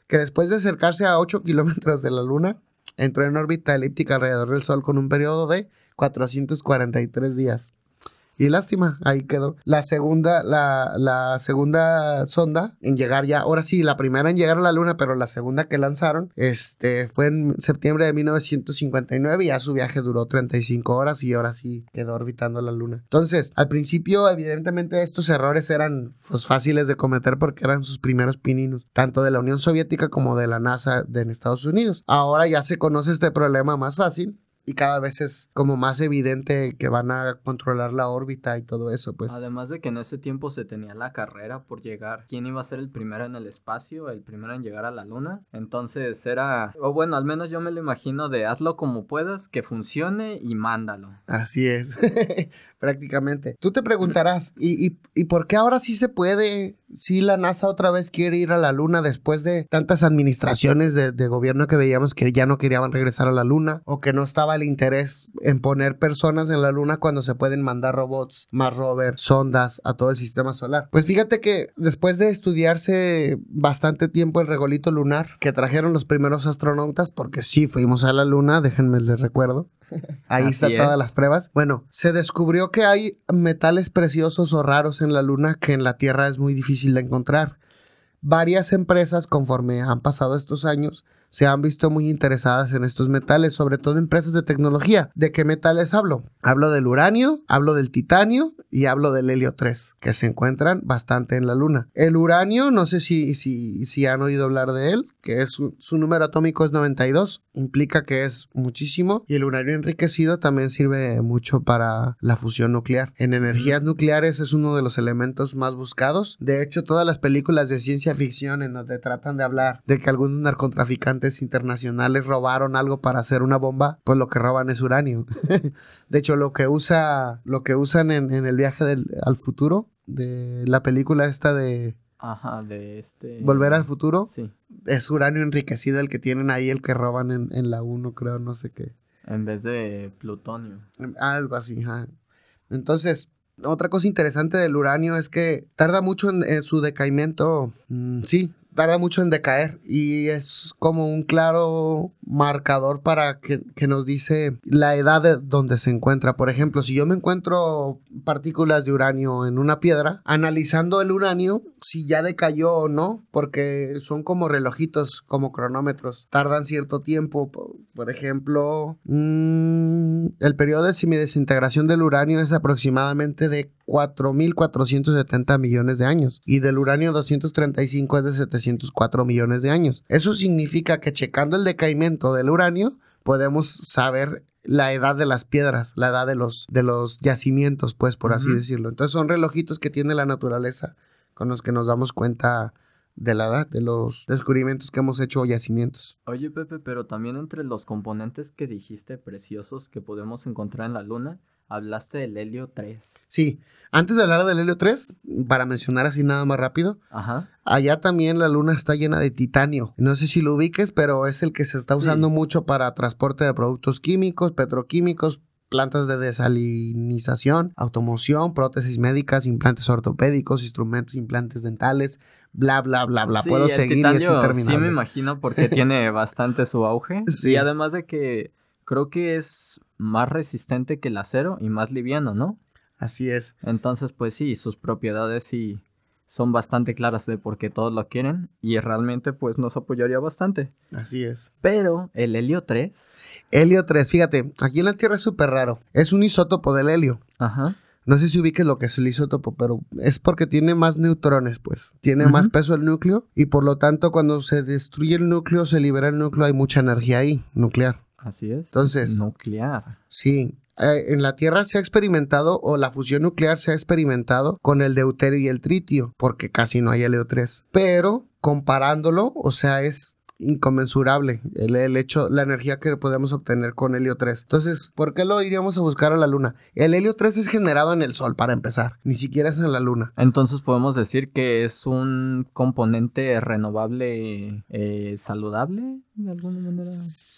que después de acercarse a 8 kilómetros de la Luna, entró en órbita elíptica alrededor del Sol con un periodo de 443 días. Y lástima, ahí quedó. La segunda, la, la, segunda sonda en llegar ya, ahora sí, la primera en llegar a la luna, pero la segunda que lanzaron, este, fue en septiembre de 1959 y ya su viaje duró 35 horas y ahora sí quedó orbitando la luna. Entonces, al principio, evidentemente, estos errores eran pues, fáciles de cometer porque eran sus primeros pininos, tanto de la Unión Soviética como de la NASA de Estados Unidos. Ahora ya se conoce este problema más fácil y cada vez es como más evidente que van a controlar la órbita y todo eso, pues. Además de que en ese tiempo se tenía la carrera por llegar. ¿Quién iba a ser el primero en el espacio? El primero en llegar a la luna. Entonces era, o bueno, al menos yo me lo imagino de hazlo como puedas, que funcione y mándalo. Así es, prácticamente. Tú te preguntarás, ¿y, y, y por qué ahora sí se puede? Si la NASA otra vez quiere ir a la Luna después de tantas administraciones de, gobierno que veíamos que ya no querían regresar a la Luna o que no estaba el interés en poner personas en la Luna cuando se pueden mandar robots, más rovers, sondas a todo el sistema solar. Pues fíjate que después de estudiarse bastante tiempo el regolito lunar que trajeron los primeros astronautas, porque sí fuimos a la Luna, déjenme les recuerdo, Ahí están todas las pruebas. Bueno, se descubrió que hay metales preciosos o raros en la Luna que en la Tierra es muy difícil de encontrar. Varias empresas, conforme han pasado estos años, se han visto muy interesadas en estos metales, sobre todo empresas de tecnología. ¿De qué metales hablo? Hablo del uranio, hablo del titanio y hablo del helio 3, que se encuentran bastante en la Luna. El uranio, no sé si, si, si han oído hablar de él, que es su, número atómico es 92, implica que es muchísimo, y el uranio enriquecido también sirve mucho para la fusión nuclear. En energías nucleares es uno de los elementos más buscados. De hecho, todas las películas de ciencia ficción en donde tratan de hablar de que algunos internacionales robaron algo para hacer una bomba, pues lo que roban es uranio. de hecho, lo que usa, lo que usan en, el viaje al futuro de la película esta de Ajá, de este. Volver al futuro. Sí. Es uranio enriquecido el que tienen ahí, el que roban en, la 1, creo, no sé qué. En vez de plutonio. Algo así, ajá. Entonces, otra cosa interesante del uranio es que tarda mucho en, su decaimiento. Mm, sí, tarda mucho en decaer y es como un claro marcador para que, nos dice la edad de donde se encuentra. Por ejemplo, si yo me encuentro partículas de uranio en una piedra, analizando el uranio, si ya decayó o no, porque son como relojitos, como cronómetros, tardan cierto tiempo. Por ejemplo, un, el periodo de semidesintegración del uranio es aproximadamente de 4.470 millones de años y del uranio 235 es de 704 millones de años. Eso significa que checando el decaimiento del uranio podemos saber la edad de las piedras, la edad de los, de los yacimientos, pues por así decirlo. Entonces son relojitos que tiene la naturaleza con los que nos damos cuenta de la edad, de los descubrimientos que hemos hecho o yacimientos. Oye, Pepe, pero también entre los componentes que dijiste preciosos que podemos encontrar en la Luna, hablaste del helio 3. Sí, antes de hablar del helio 3, para mencionar así nada más rápido, Ajá. allá también la luna está llena de titanio. No sé si lo ubiques, pero es el que se está Sí. usando mucho para transporte de productos químicos, petroquímicos, plantas de desalinización, automoción, prótesis médicas, implantes ortopédicos, instrumentos, implantes dentales, bla, bla, bla, bla. Sí, Puedo el seguir y es titanio interminable. Sí, me imagino porque tiene bastante su auge. Sí. Y además de que creo que es más resistente que el acero y más liviano, ¿no? Así es. Entonces, pues sí, sus propiedades sí son bastante claras de por qué todos lo quieren y realmente pues nos apoyaría bastante. Así es. Pero el helio 3, Helio 3, fíjate, aquí en la Tierra es súper raro. Es un isótopo del helio. ajá, No sé si ubiques lo que es el isótopo, pero es porque tiene más neutrones, pues. Tiene más peso el núcleo y por lo tanto cuando se destruye el núcleo, se libera el núcleo, hay mucha energía ahí, nuclear. Así es. Entonces- nuclear. Sí. eh, en la Tierra se ha experimentado, o la fusión nuclear se ha experimentado con el deuterio y el tritio, porque casi no hay helio 3. Pero comparándolo, o sea, es inconmensurable el, el hecho, la energía que podemos obtener con helio 3. Entonces, ¿por qué lo iríamos a buscar a la Luna? El helio 3 es generado en el Sol, para empezar, ni siquiera es en la Luna. Entonces podemos decir que es un componente renovable eh, saludable de alguna manera. Sí,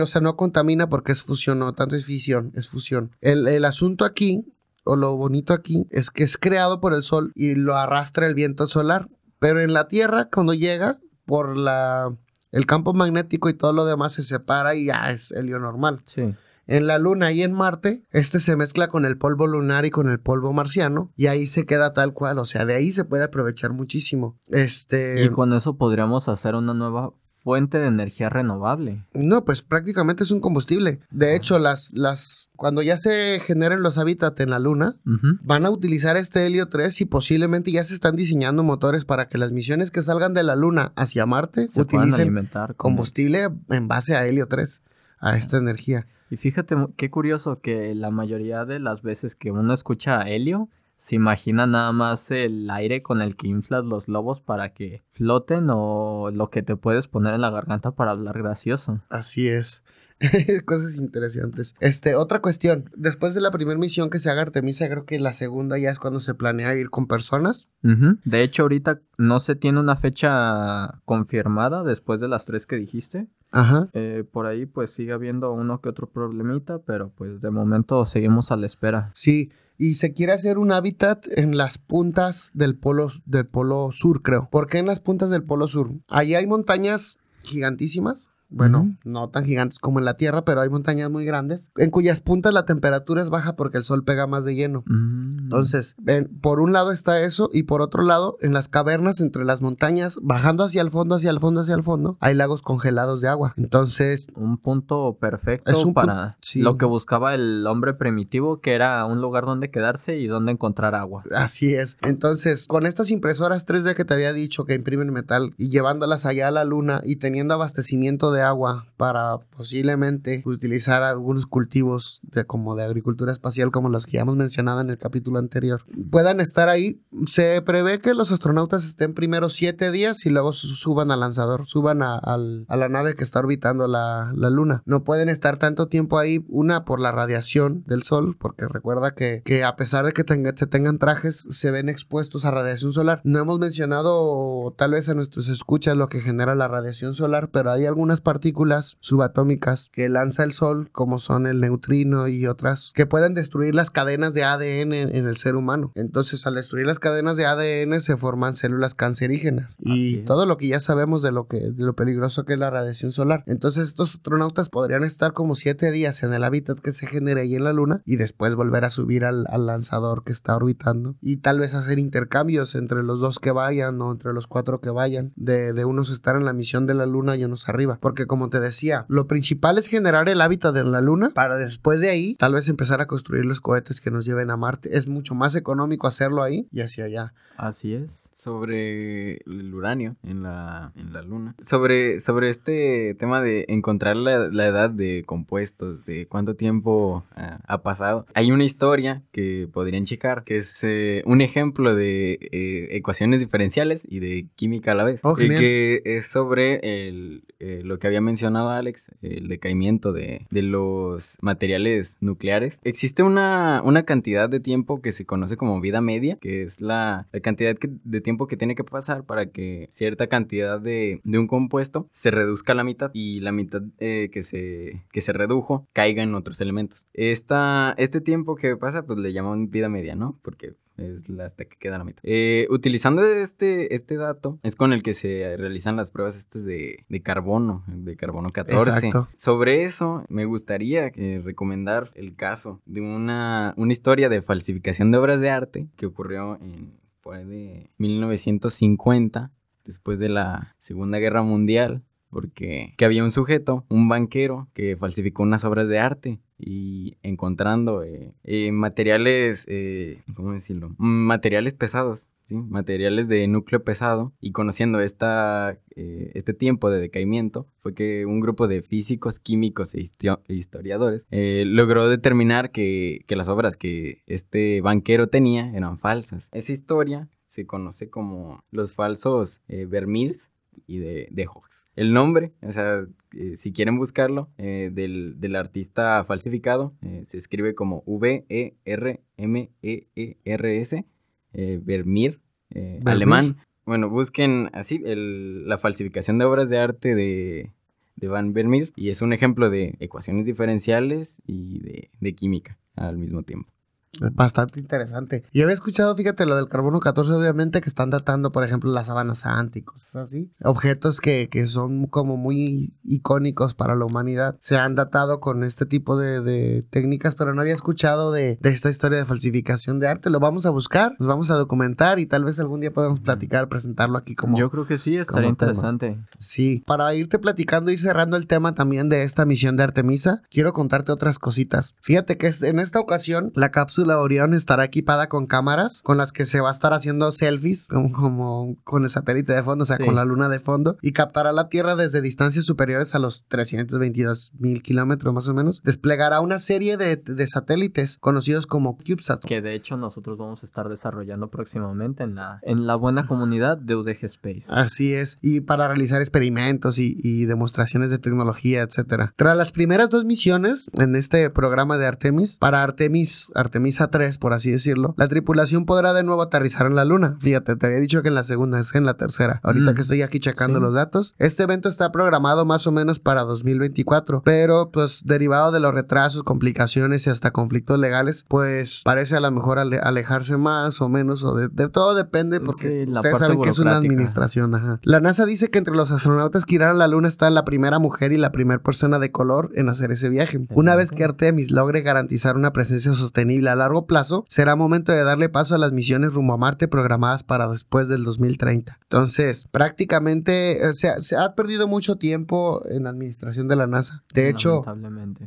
o sea, no contamina porque es fusión, no tanto es fisión, es fusión. El, el asunto aquí, o lo bonito aquí, es que es creado por el sol y lo arrastra el viento solar. Pero en la Tierra, cuando llega, por la el campo magnético y todo lo demás se separa y ya es helio normal. Sí. En la Luna y en Marte, este se mezcla con el polvo lunar y con el polvo marciano y ahí se queda tal cual, o sea, de ahí se puede aprovechar muchísimo. Este Y con eso podríamos hacer una nueva fuente de energía renovable. No, pues prácticamente es un combustible. De hecho, las, las, cuando ya se generen los hábitats en la Luna, van a utilizar este helio 3 y posiblemente ya se están diseñando motores para que las misiones que salgan de la Luna hacia Marte Se utilicen alimentar. combustible en base a helio 3, a esta energía. Y fíjate, qué curioso que la mayoría de las veces que uno escucha helio, se imagina nada más el aire con el que inflas los globos para que floten o lo que te puedes poner en la garganta para hablar gracioso. Así es. Cosas interesantes. Este, otra cuestión. Después de la primera misión que se haga Artemisa, creo que la segunda ya es cuando se planea ir con personas. De hecho, ahorita no se tiene una fecha confirmada después de las tres que dijiste. Ajá. Eh, por ahí pues sigue habiendo uno que otro problemita, pero pues de momento seguimos a la espera. Sí, y se quiere hacer un hábitat en las puntas del polo, del polo sur, creo. ¿Por qué en las puntas del polo sur? Allí hay montañas gigantísimas. Bueno, no tan gigantes como en la Tierra, pero hay montañas muy grandes, en cuyas puntas la temperatura es baja porque el sol pega más de lleno. Mm. Entonces, ven, por un lado está eso y por otro lado, en las cavernas entre las montañas, bajando hacia el fondo, hacia el fondo, hacia el fondo, hay lagos congelados de agua. Entonces, un punto perfecto Es un pu- para sí. lo que buscaba el hombre primitivo, que era un lugar donde quedarse y donde encontrar agua. Así es. Entonces, con estas impresoras 3D que te había dicho que imprimen metal y llevándolas allá a la luna y teniendo abastecimiento de agua para posiblemente utilizar algunos cultivos de, como de agricultura espacial como los que ya hemos mencionado en el capítulo anterior, puedan estar ahí. Se prevé que los astronautas estén primero siete días y luego su- suban al lanzador, suban a, la nave que está orbitando la, luna. No pueden estar tanto tiempo ahí, una por la radiación del sol, porque recuerda que, que a pesar de que se tengan trajes, se ven expuestos a radiación solar. No hemos mencionado tal vez a nuestros escuchas lo que genera la radiación solar, pero hay algunas partículas subatómicas que lanza el sol, como son el neutrino y otras, que pueden destruir las cadenas de ADN en, el ser humano. Entonces, al destruir las cadenas de ADN se forman células cancerígenas Así y es. todo lo que ya sabemos de lo que de lo peligroso que es la radiación solar. Entonces, estos astronautas podrían estar como siete días en el hábitat que se genere ahí en la luna y después volver a subir al, al lanzador que está orbitando y tal vez hacer intercambios entre los dos que vayan o entre los cuatro que vayan de, de unos estar en la misión de la luna y unos arriba porque porque como te decía, lo principal es generar el hábitat en la luna para después de ahí tal vez empezar a construir los cohetes que nos lleven a Marte. Es mucho más económico hacerlo ahí y hacia allá. Así es. Sobre el uranio en la, en la luna. Sobre, sobre este tema de encontrar la, la edad de compuestos, de cuánto tiempo ah, ha pasado. Hay una historia que podrían checar, que es eh, un ejemplo de eh, ecuaciones diferenciales y de química a la vez. Oh, eh, genial. que es sobre el, eh, lo que había mencionado Alex, el decaimiento de, de los materiales nucleares. Existe una, una cantidad de tiempo que se conoce como vida media, que es la, la cantidad de tiempo que tiene que pasar para que cierta cantidad de, de un compuesto se reduzca a la mitad y la mitad eh, que, se, que se redujo caiga en otros elementos. Esta, este tiempo que pasa, pues le llaman vida media, ¿no? Porque es la hasta que queda la mitad. Eh, utilizando este, este dato, es con el que se realizan las pruebas estas de, de carbono, de carbono 14. Exacto. Sobre eso, me gustaría eh, recomendar el caso de una, una historia de falsificación de obras de arte que ocurrió en fue de 1950, después de la Segunda Guerra Mundial, porque que había un sujeto, un banquero, que falsificó unas obras de arte y encontrando eh, eh, materiales, eh, ¿cómo decirlo? Materiales pesados, ¿sí? Materiales de núcleo pesado y conociendo esta, este tiempo de decaimiento fue que un grupo de físicos, químicos e e historiadores logró determinar que, que las obras que este banquero tenía eran falsas. Esa historia se conoce como los falsos eh, Vermeers y de, de. El nombre, o sea, eh, si quieren buscarlo, eh, del, del artista falsificado, eh, se escribe como E V-E-R-M-E-E-R-S, eh, Vermeer, eh, Vermeer. alemán. Bueno, busquen así el- la falsificación de obras de arte de, de Van Vermeer y es un ejemplo de ecuaciones diferenciales y de, de química al mismo tiempo. Bastante interesante. Y había escuchado, fíjate, lo del carbono 14, obviamente, que están datando, por ejemplo, la sabana santa y cosas así. Objetos que, que son como muy icónicos para la humanidad. Se han datado con este tipo de, de técnicas, pero no había escuchado de, de esta historia de falsificación de arte. Lo vamos a buscar, nos vamos a documentar y tal vez algún día podamos platicar, presentarlo aquí como... Yo creo que sí, estaría tema. interesante. Sí, para irte platicando, ir cerrando el tema también de esta misión de Artemisa, quiero contarte otras cositas. Fíjate que en esta ocasión la cápsula Orión estará equipada con cámaras con las que se va a estar haciendo selfies, como, como con el satélite de fondo, o sea, Sí. con la luna de fondo, y captará la Tierra desde distancias superiores a los 322 mil kilómetros más o menos. Desplegará una serie de, de satélites conocidos como CubeSat. Que de hecho nosotros vamos a estar desarrollando próximamente en la, en la buena comunidad de UDG Space. Así es, y para realizar experimentos y, y demostraciones de tecnología, etcétera. Tras las primeras dos misiones en este programa de Artemis, para Artemis, Artemisa 3, por así decirlo, la tripulación podrá de nuevo aterrizar en la Luna. Fíjate, te había dicho que en la segunda es en la tercera. Ahorita Mm, que estoy aquí checando sí. los datos, este evento está programado más o menos para 2024, pero pues derivado de los retrasos, complicaciones y hasta conflictos legales, pues parece a lo mejor ale- alejarse más o menos, o de, de todo depende, porque Sí, la ustedes saben que es una administración. Ajá. La NASA dice que entre los astronautas que irán a la Luna está la primera mujer y la primera persona de color en hacer ese viaje. Una vez que Artemis logre garantizar una presencia sostenible a largo plazo, será momento de darle paso a las misiones rumbo a Marte programadas para después del 2030. Entonces, prácticamente eh, se, ha- se ha perdido mucho tiempo en la administración de la NASA. De hecho.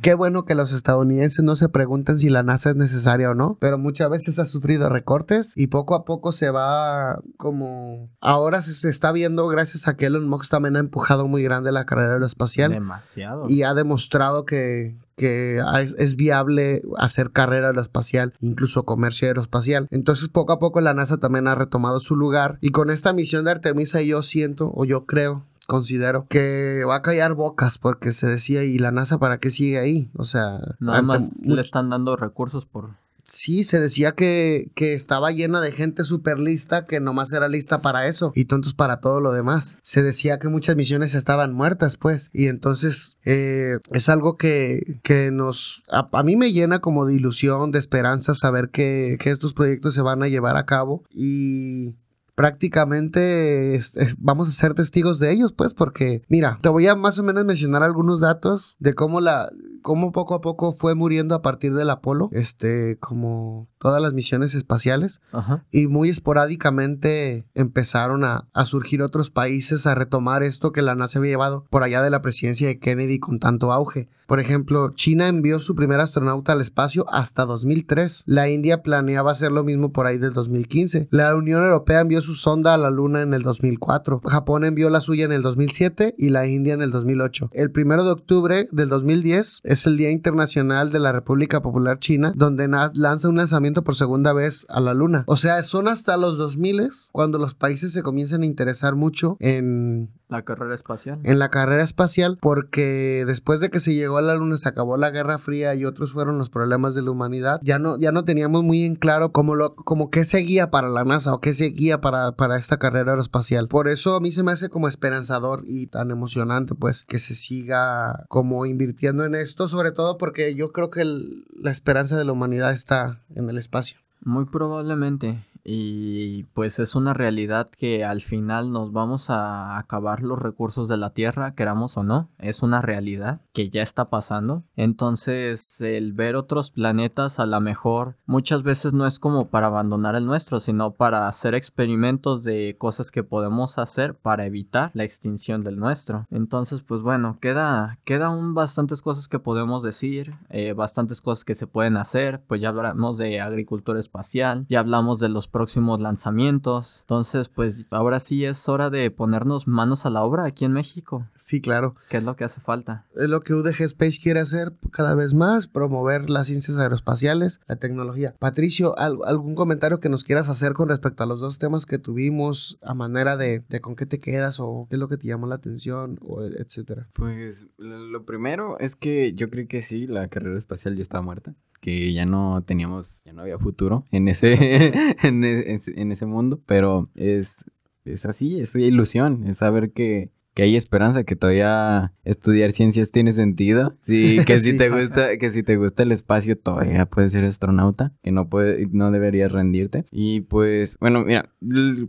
Qué bueno que los estadounidenses no se pregunten si la NASA es necesaria o no, pero muchas veces ha sufrido recortes y poco a poco se va como... Ahora se, se está viendo gracias a que Elon Musk también ha empujado muy grande la carrera aeroespacial Demasiado. y ha demostrado que, que es, es viable hacer carrera aeroespacial, incluso comercio aeroespacial. Entonces poco a poco la NASA también ha retomado su lugar y con esta misión de Artemisa yo siento o yo creo considero que va a callar bocas porque se decía y la NASA para qué sigue ahí o sea Nada más le están dando recursos por... sí se decía que, que estaba llena de gente súper lista que nomás era lista para eso y tontos para todo lo demás. Se decía que muchas misiones estaban muertas pues y entonces eh, es algo que, que nos a, mí me llena como de ilusión de esperanza saber que, que estos proyectos se van a llevar a cabo y prácticamente vamos a ser testigos de ellos, pues, porque, mira, te voy a más o menos mencionar algunos datos de cómo la, cómo poco a poco fue muriendo a partir del Apolo, este, como todas las misiones espaciales. Ajá. Y muy esporádicamente empezaron a, a surgir otros países a retomar esto que la NASA había llevado por allá de la presidencia de Kennedy con tanto auge. Por ejemplo, China envió su primer astronauta al espacio hasta 2003. La India planeaba hacer lo mismo por ahí del 2015. La Unión Europea envió su sonda a la Luna en el 2004. Japón envió la suya en el 2007 y la India en el 2008. El primero de octubre del 2010 es el Día Internacional de la República Popular China, donde lanza un lanzamiento por segunda vez a la Luna. O sea, son hasta los 2000 cuando los países se comienzan a interesar mucho en La carrera espacial. en la carrera espacial porque después de que se llegó a la luna se acabó la Guerra Fría y otros fueron los problemas de la humanidad ya no ya no teníamos muy en claro cómo lo como qué seguía para la NASA o qué seguía para para esta carrera aeroespacial por eso a mí se me hace como esperanzador y tan emocionante pues que se siga como invirtiendo en esto sobre todo porque yo creo que el- la esperanza de la humanidad está en el espacio Muy probablemente. Y pues es una realidad que al final nos vamos a acabar los recursos de la Tierra, queramos o no. Es una realidad que ya está pasando. Entonces el ver otros planetas a lo mejor muchas veces no es como para abandonar el nuestro, sino para hacer experimentos de cosas que podemos hacer para evitar la extinción del nuestro. Entonces pues bueno, queda, queda aún bastantes cosas que podemos decir, eh, bastantes cosas que se pueden hacer. Pues ya hablamos de agricultura espacial, ya hablamos de los próximos lanzamientos. Entonces, pues ahora sí es hora de ponernos manos a la obra aquí en México, sí claro que es lo que hace falta. es lo que UDG Space quiere hacer cada vez más, promover las ciencias aeroespaciales, la tecnología. Patricio, ¿al- ¿algún comentario que nos quieras hacer con respecto a los dos temas que tuvimos a manera de, de con qué te quedas o qué es lo que te llamó la atención o etcétera? Pues lo primero es que yo creo que sí, la carrera espacial ya estaba muerta. Que ya no teníamos, ya no había futuro en ese, en, e- en ese mundo. Pero es, es así, es ilusión, es saber que, que hay esperanza, que todavía estudiar ciencias tiene sentido. Sí, que si Sí. te gusta, que si te gusta el espacio, todavía puedes ser astronauta, que no puede, no deberías rendirte. Y pues, bueno, mira,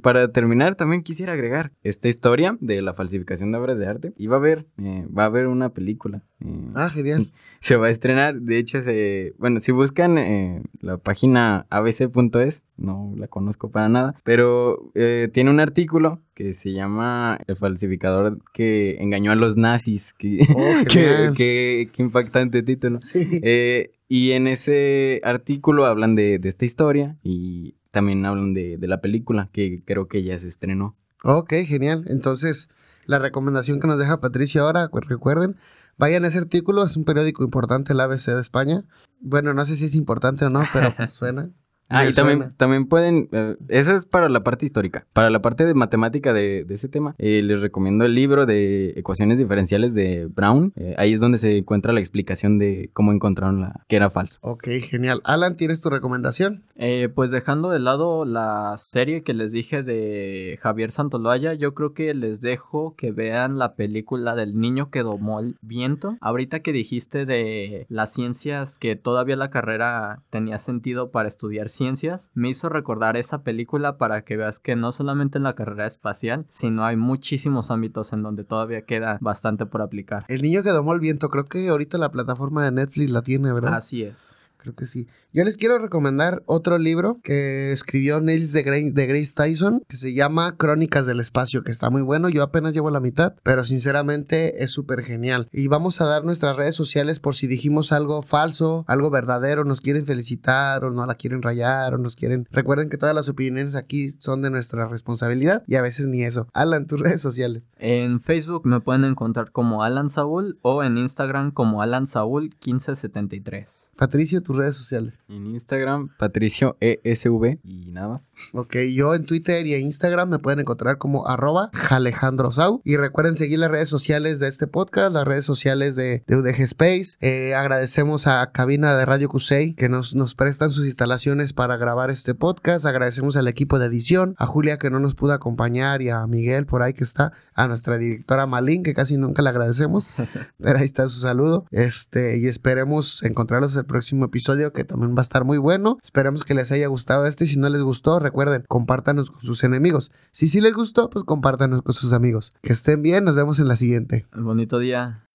para terminar, también quisiera agregar esta historia de la falsificación de obras de arte. Y va a haber, eh, va a haber una película. eh, Ah, genial. se va a estrenar. De hecho, se, bueno, si buscan eh, la página abc.es, no la conozco para nada, pero eh, tiene un artículo que se llama El falsificador que engañó a los nazis. Que, Oh, que- qué impactante título. Sí. Eh, y en ese artículo hablan de, de esta historia y también hablan de, de la película que creo que ya se estrenó. Ok, genial. Entonces, la recomendación que nos deja Patricia ahora, pues, recuerden, vayan a ese artículo, es un periódico importante, el ABC de España. Bueno, no sé si es importante o no, pero pues, suena. Ah, Me y también, suena. también pueden, eh, esa es para la parte histórica. Para la parte de matemática de, de ese tema, eh, les recomiendo el libro de ecuaciones diferenciales de Brown. Eh, ahí es donde se encuentra la explicación de cómo encontraron la que era falso. Ok, genial. Alan, ¿tienes tu recomendación? Eh, pues dejando de lado la serie que les dije de Javier Santoloaya, yo creo que les dejo que vean la película del niño que domó el viento. Ahorita que dijiste de las ciencias que todavía la carrera tenía sentido para estudiar ciencias, me hizo recordar esa película para que veas que no solamente en la carrera espacial, sino hay muchísimos ámbitos en donde todavía queda bastante por aplicar. El niño que domó el viento, creo que ahorita la plataforma de Netflix la tiene, ¿verdad? Así es. Creo que sí. Yo les quiero recomendar otro libro que escribió Neil de, Gra- de Grace Tyson, que se llama Crónicas del Espacio, que está muy bueno. Yo apenas llevo la mitad, pero sinceramente es súper genial. Y vamos a dar nuestras redes sociales por si dijimos algo falso, algo verdadero, nos quieren felicitar o no la quieren rayar o nos quieren... Recuerden que todas las opiniones aquí son de nuestra responsabilidad y a veces ni eso. Alan, tus redes sociales. En Facebook me pueden encontrar como Alan Saúl o en Instagram como Alan Saúl 1573. Patricio, tus redes sociales. En Instagram, Patricio ESV y nada más. Ok, yo en Twitter y en Instagram me pueden encontrar como arroba jalejandrosau. Y recuerden seguir las redes sociales de este podcast, las redes sociales de, de UDG Space. Eh, agradecemos a Cabina de Radio Cusey que nos, nos prestan sus instalaciones para grabar este podcast. Agradecemos al equipo de edición, a Julia que no nos pudo acompañar y a Miguel por ahí que está, a nuestra directora Malin que casi nunca le agradecemos. Pero ahí está su saludo. Este, y esperemos encontrarlos el próximo episodio que también va a estar muy bueno. Esperemos que les haya gustado este. Si no les gustó, recuerden, compártanos con sus enemigos. Si sí les gustó, pues compártanos con sus amigos. Que estén bien, nos vemos en la siguiente. Bonito día.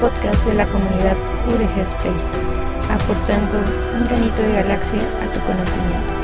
Podcast de la comunidad UDG Space, aportando un granito de galaxia a tu conocimiento.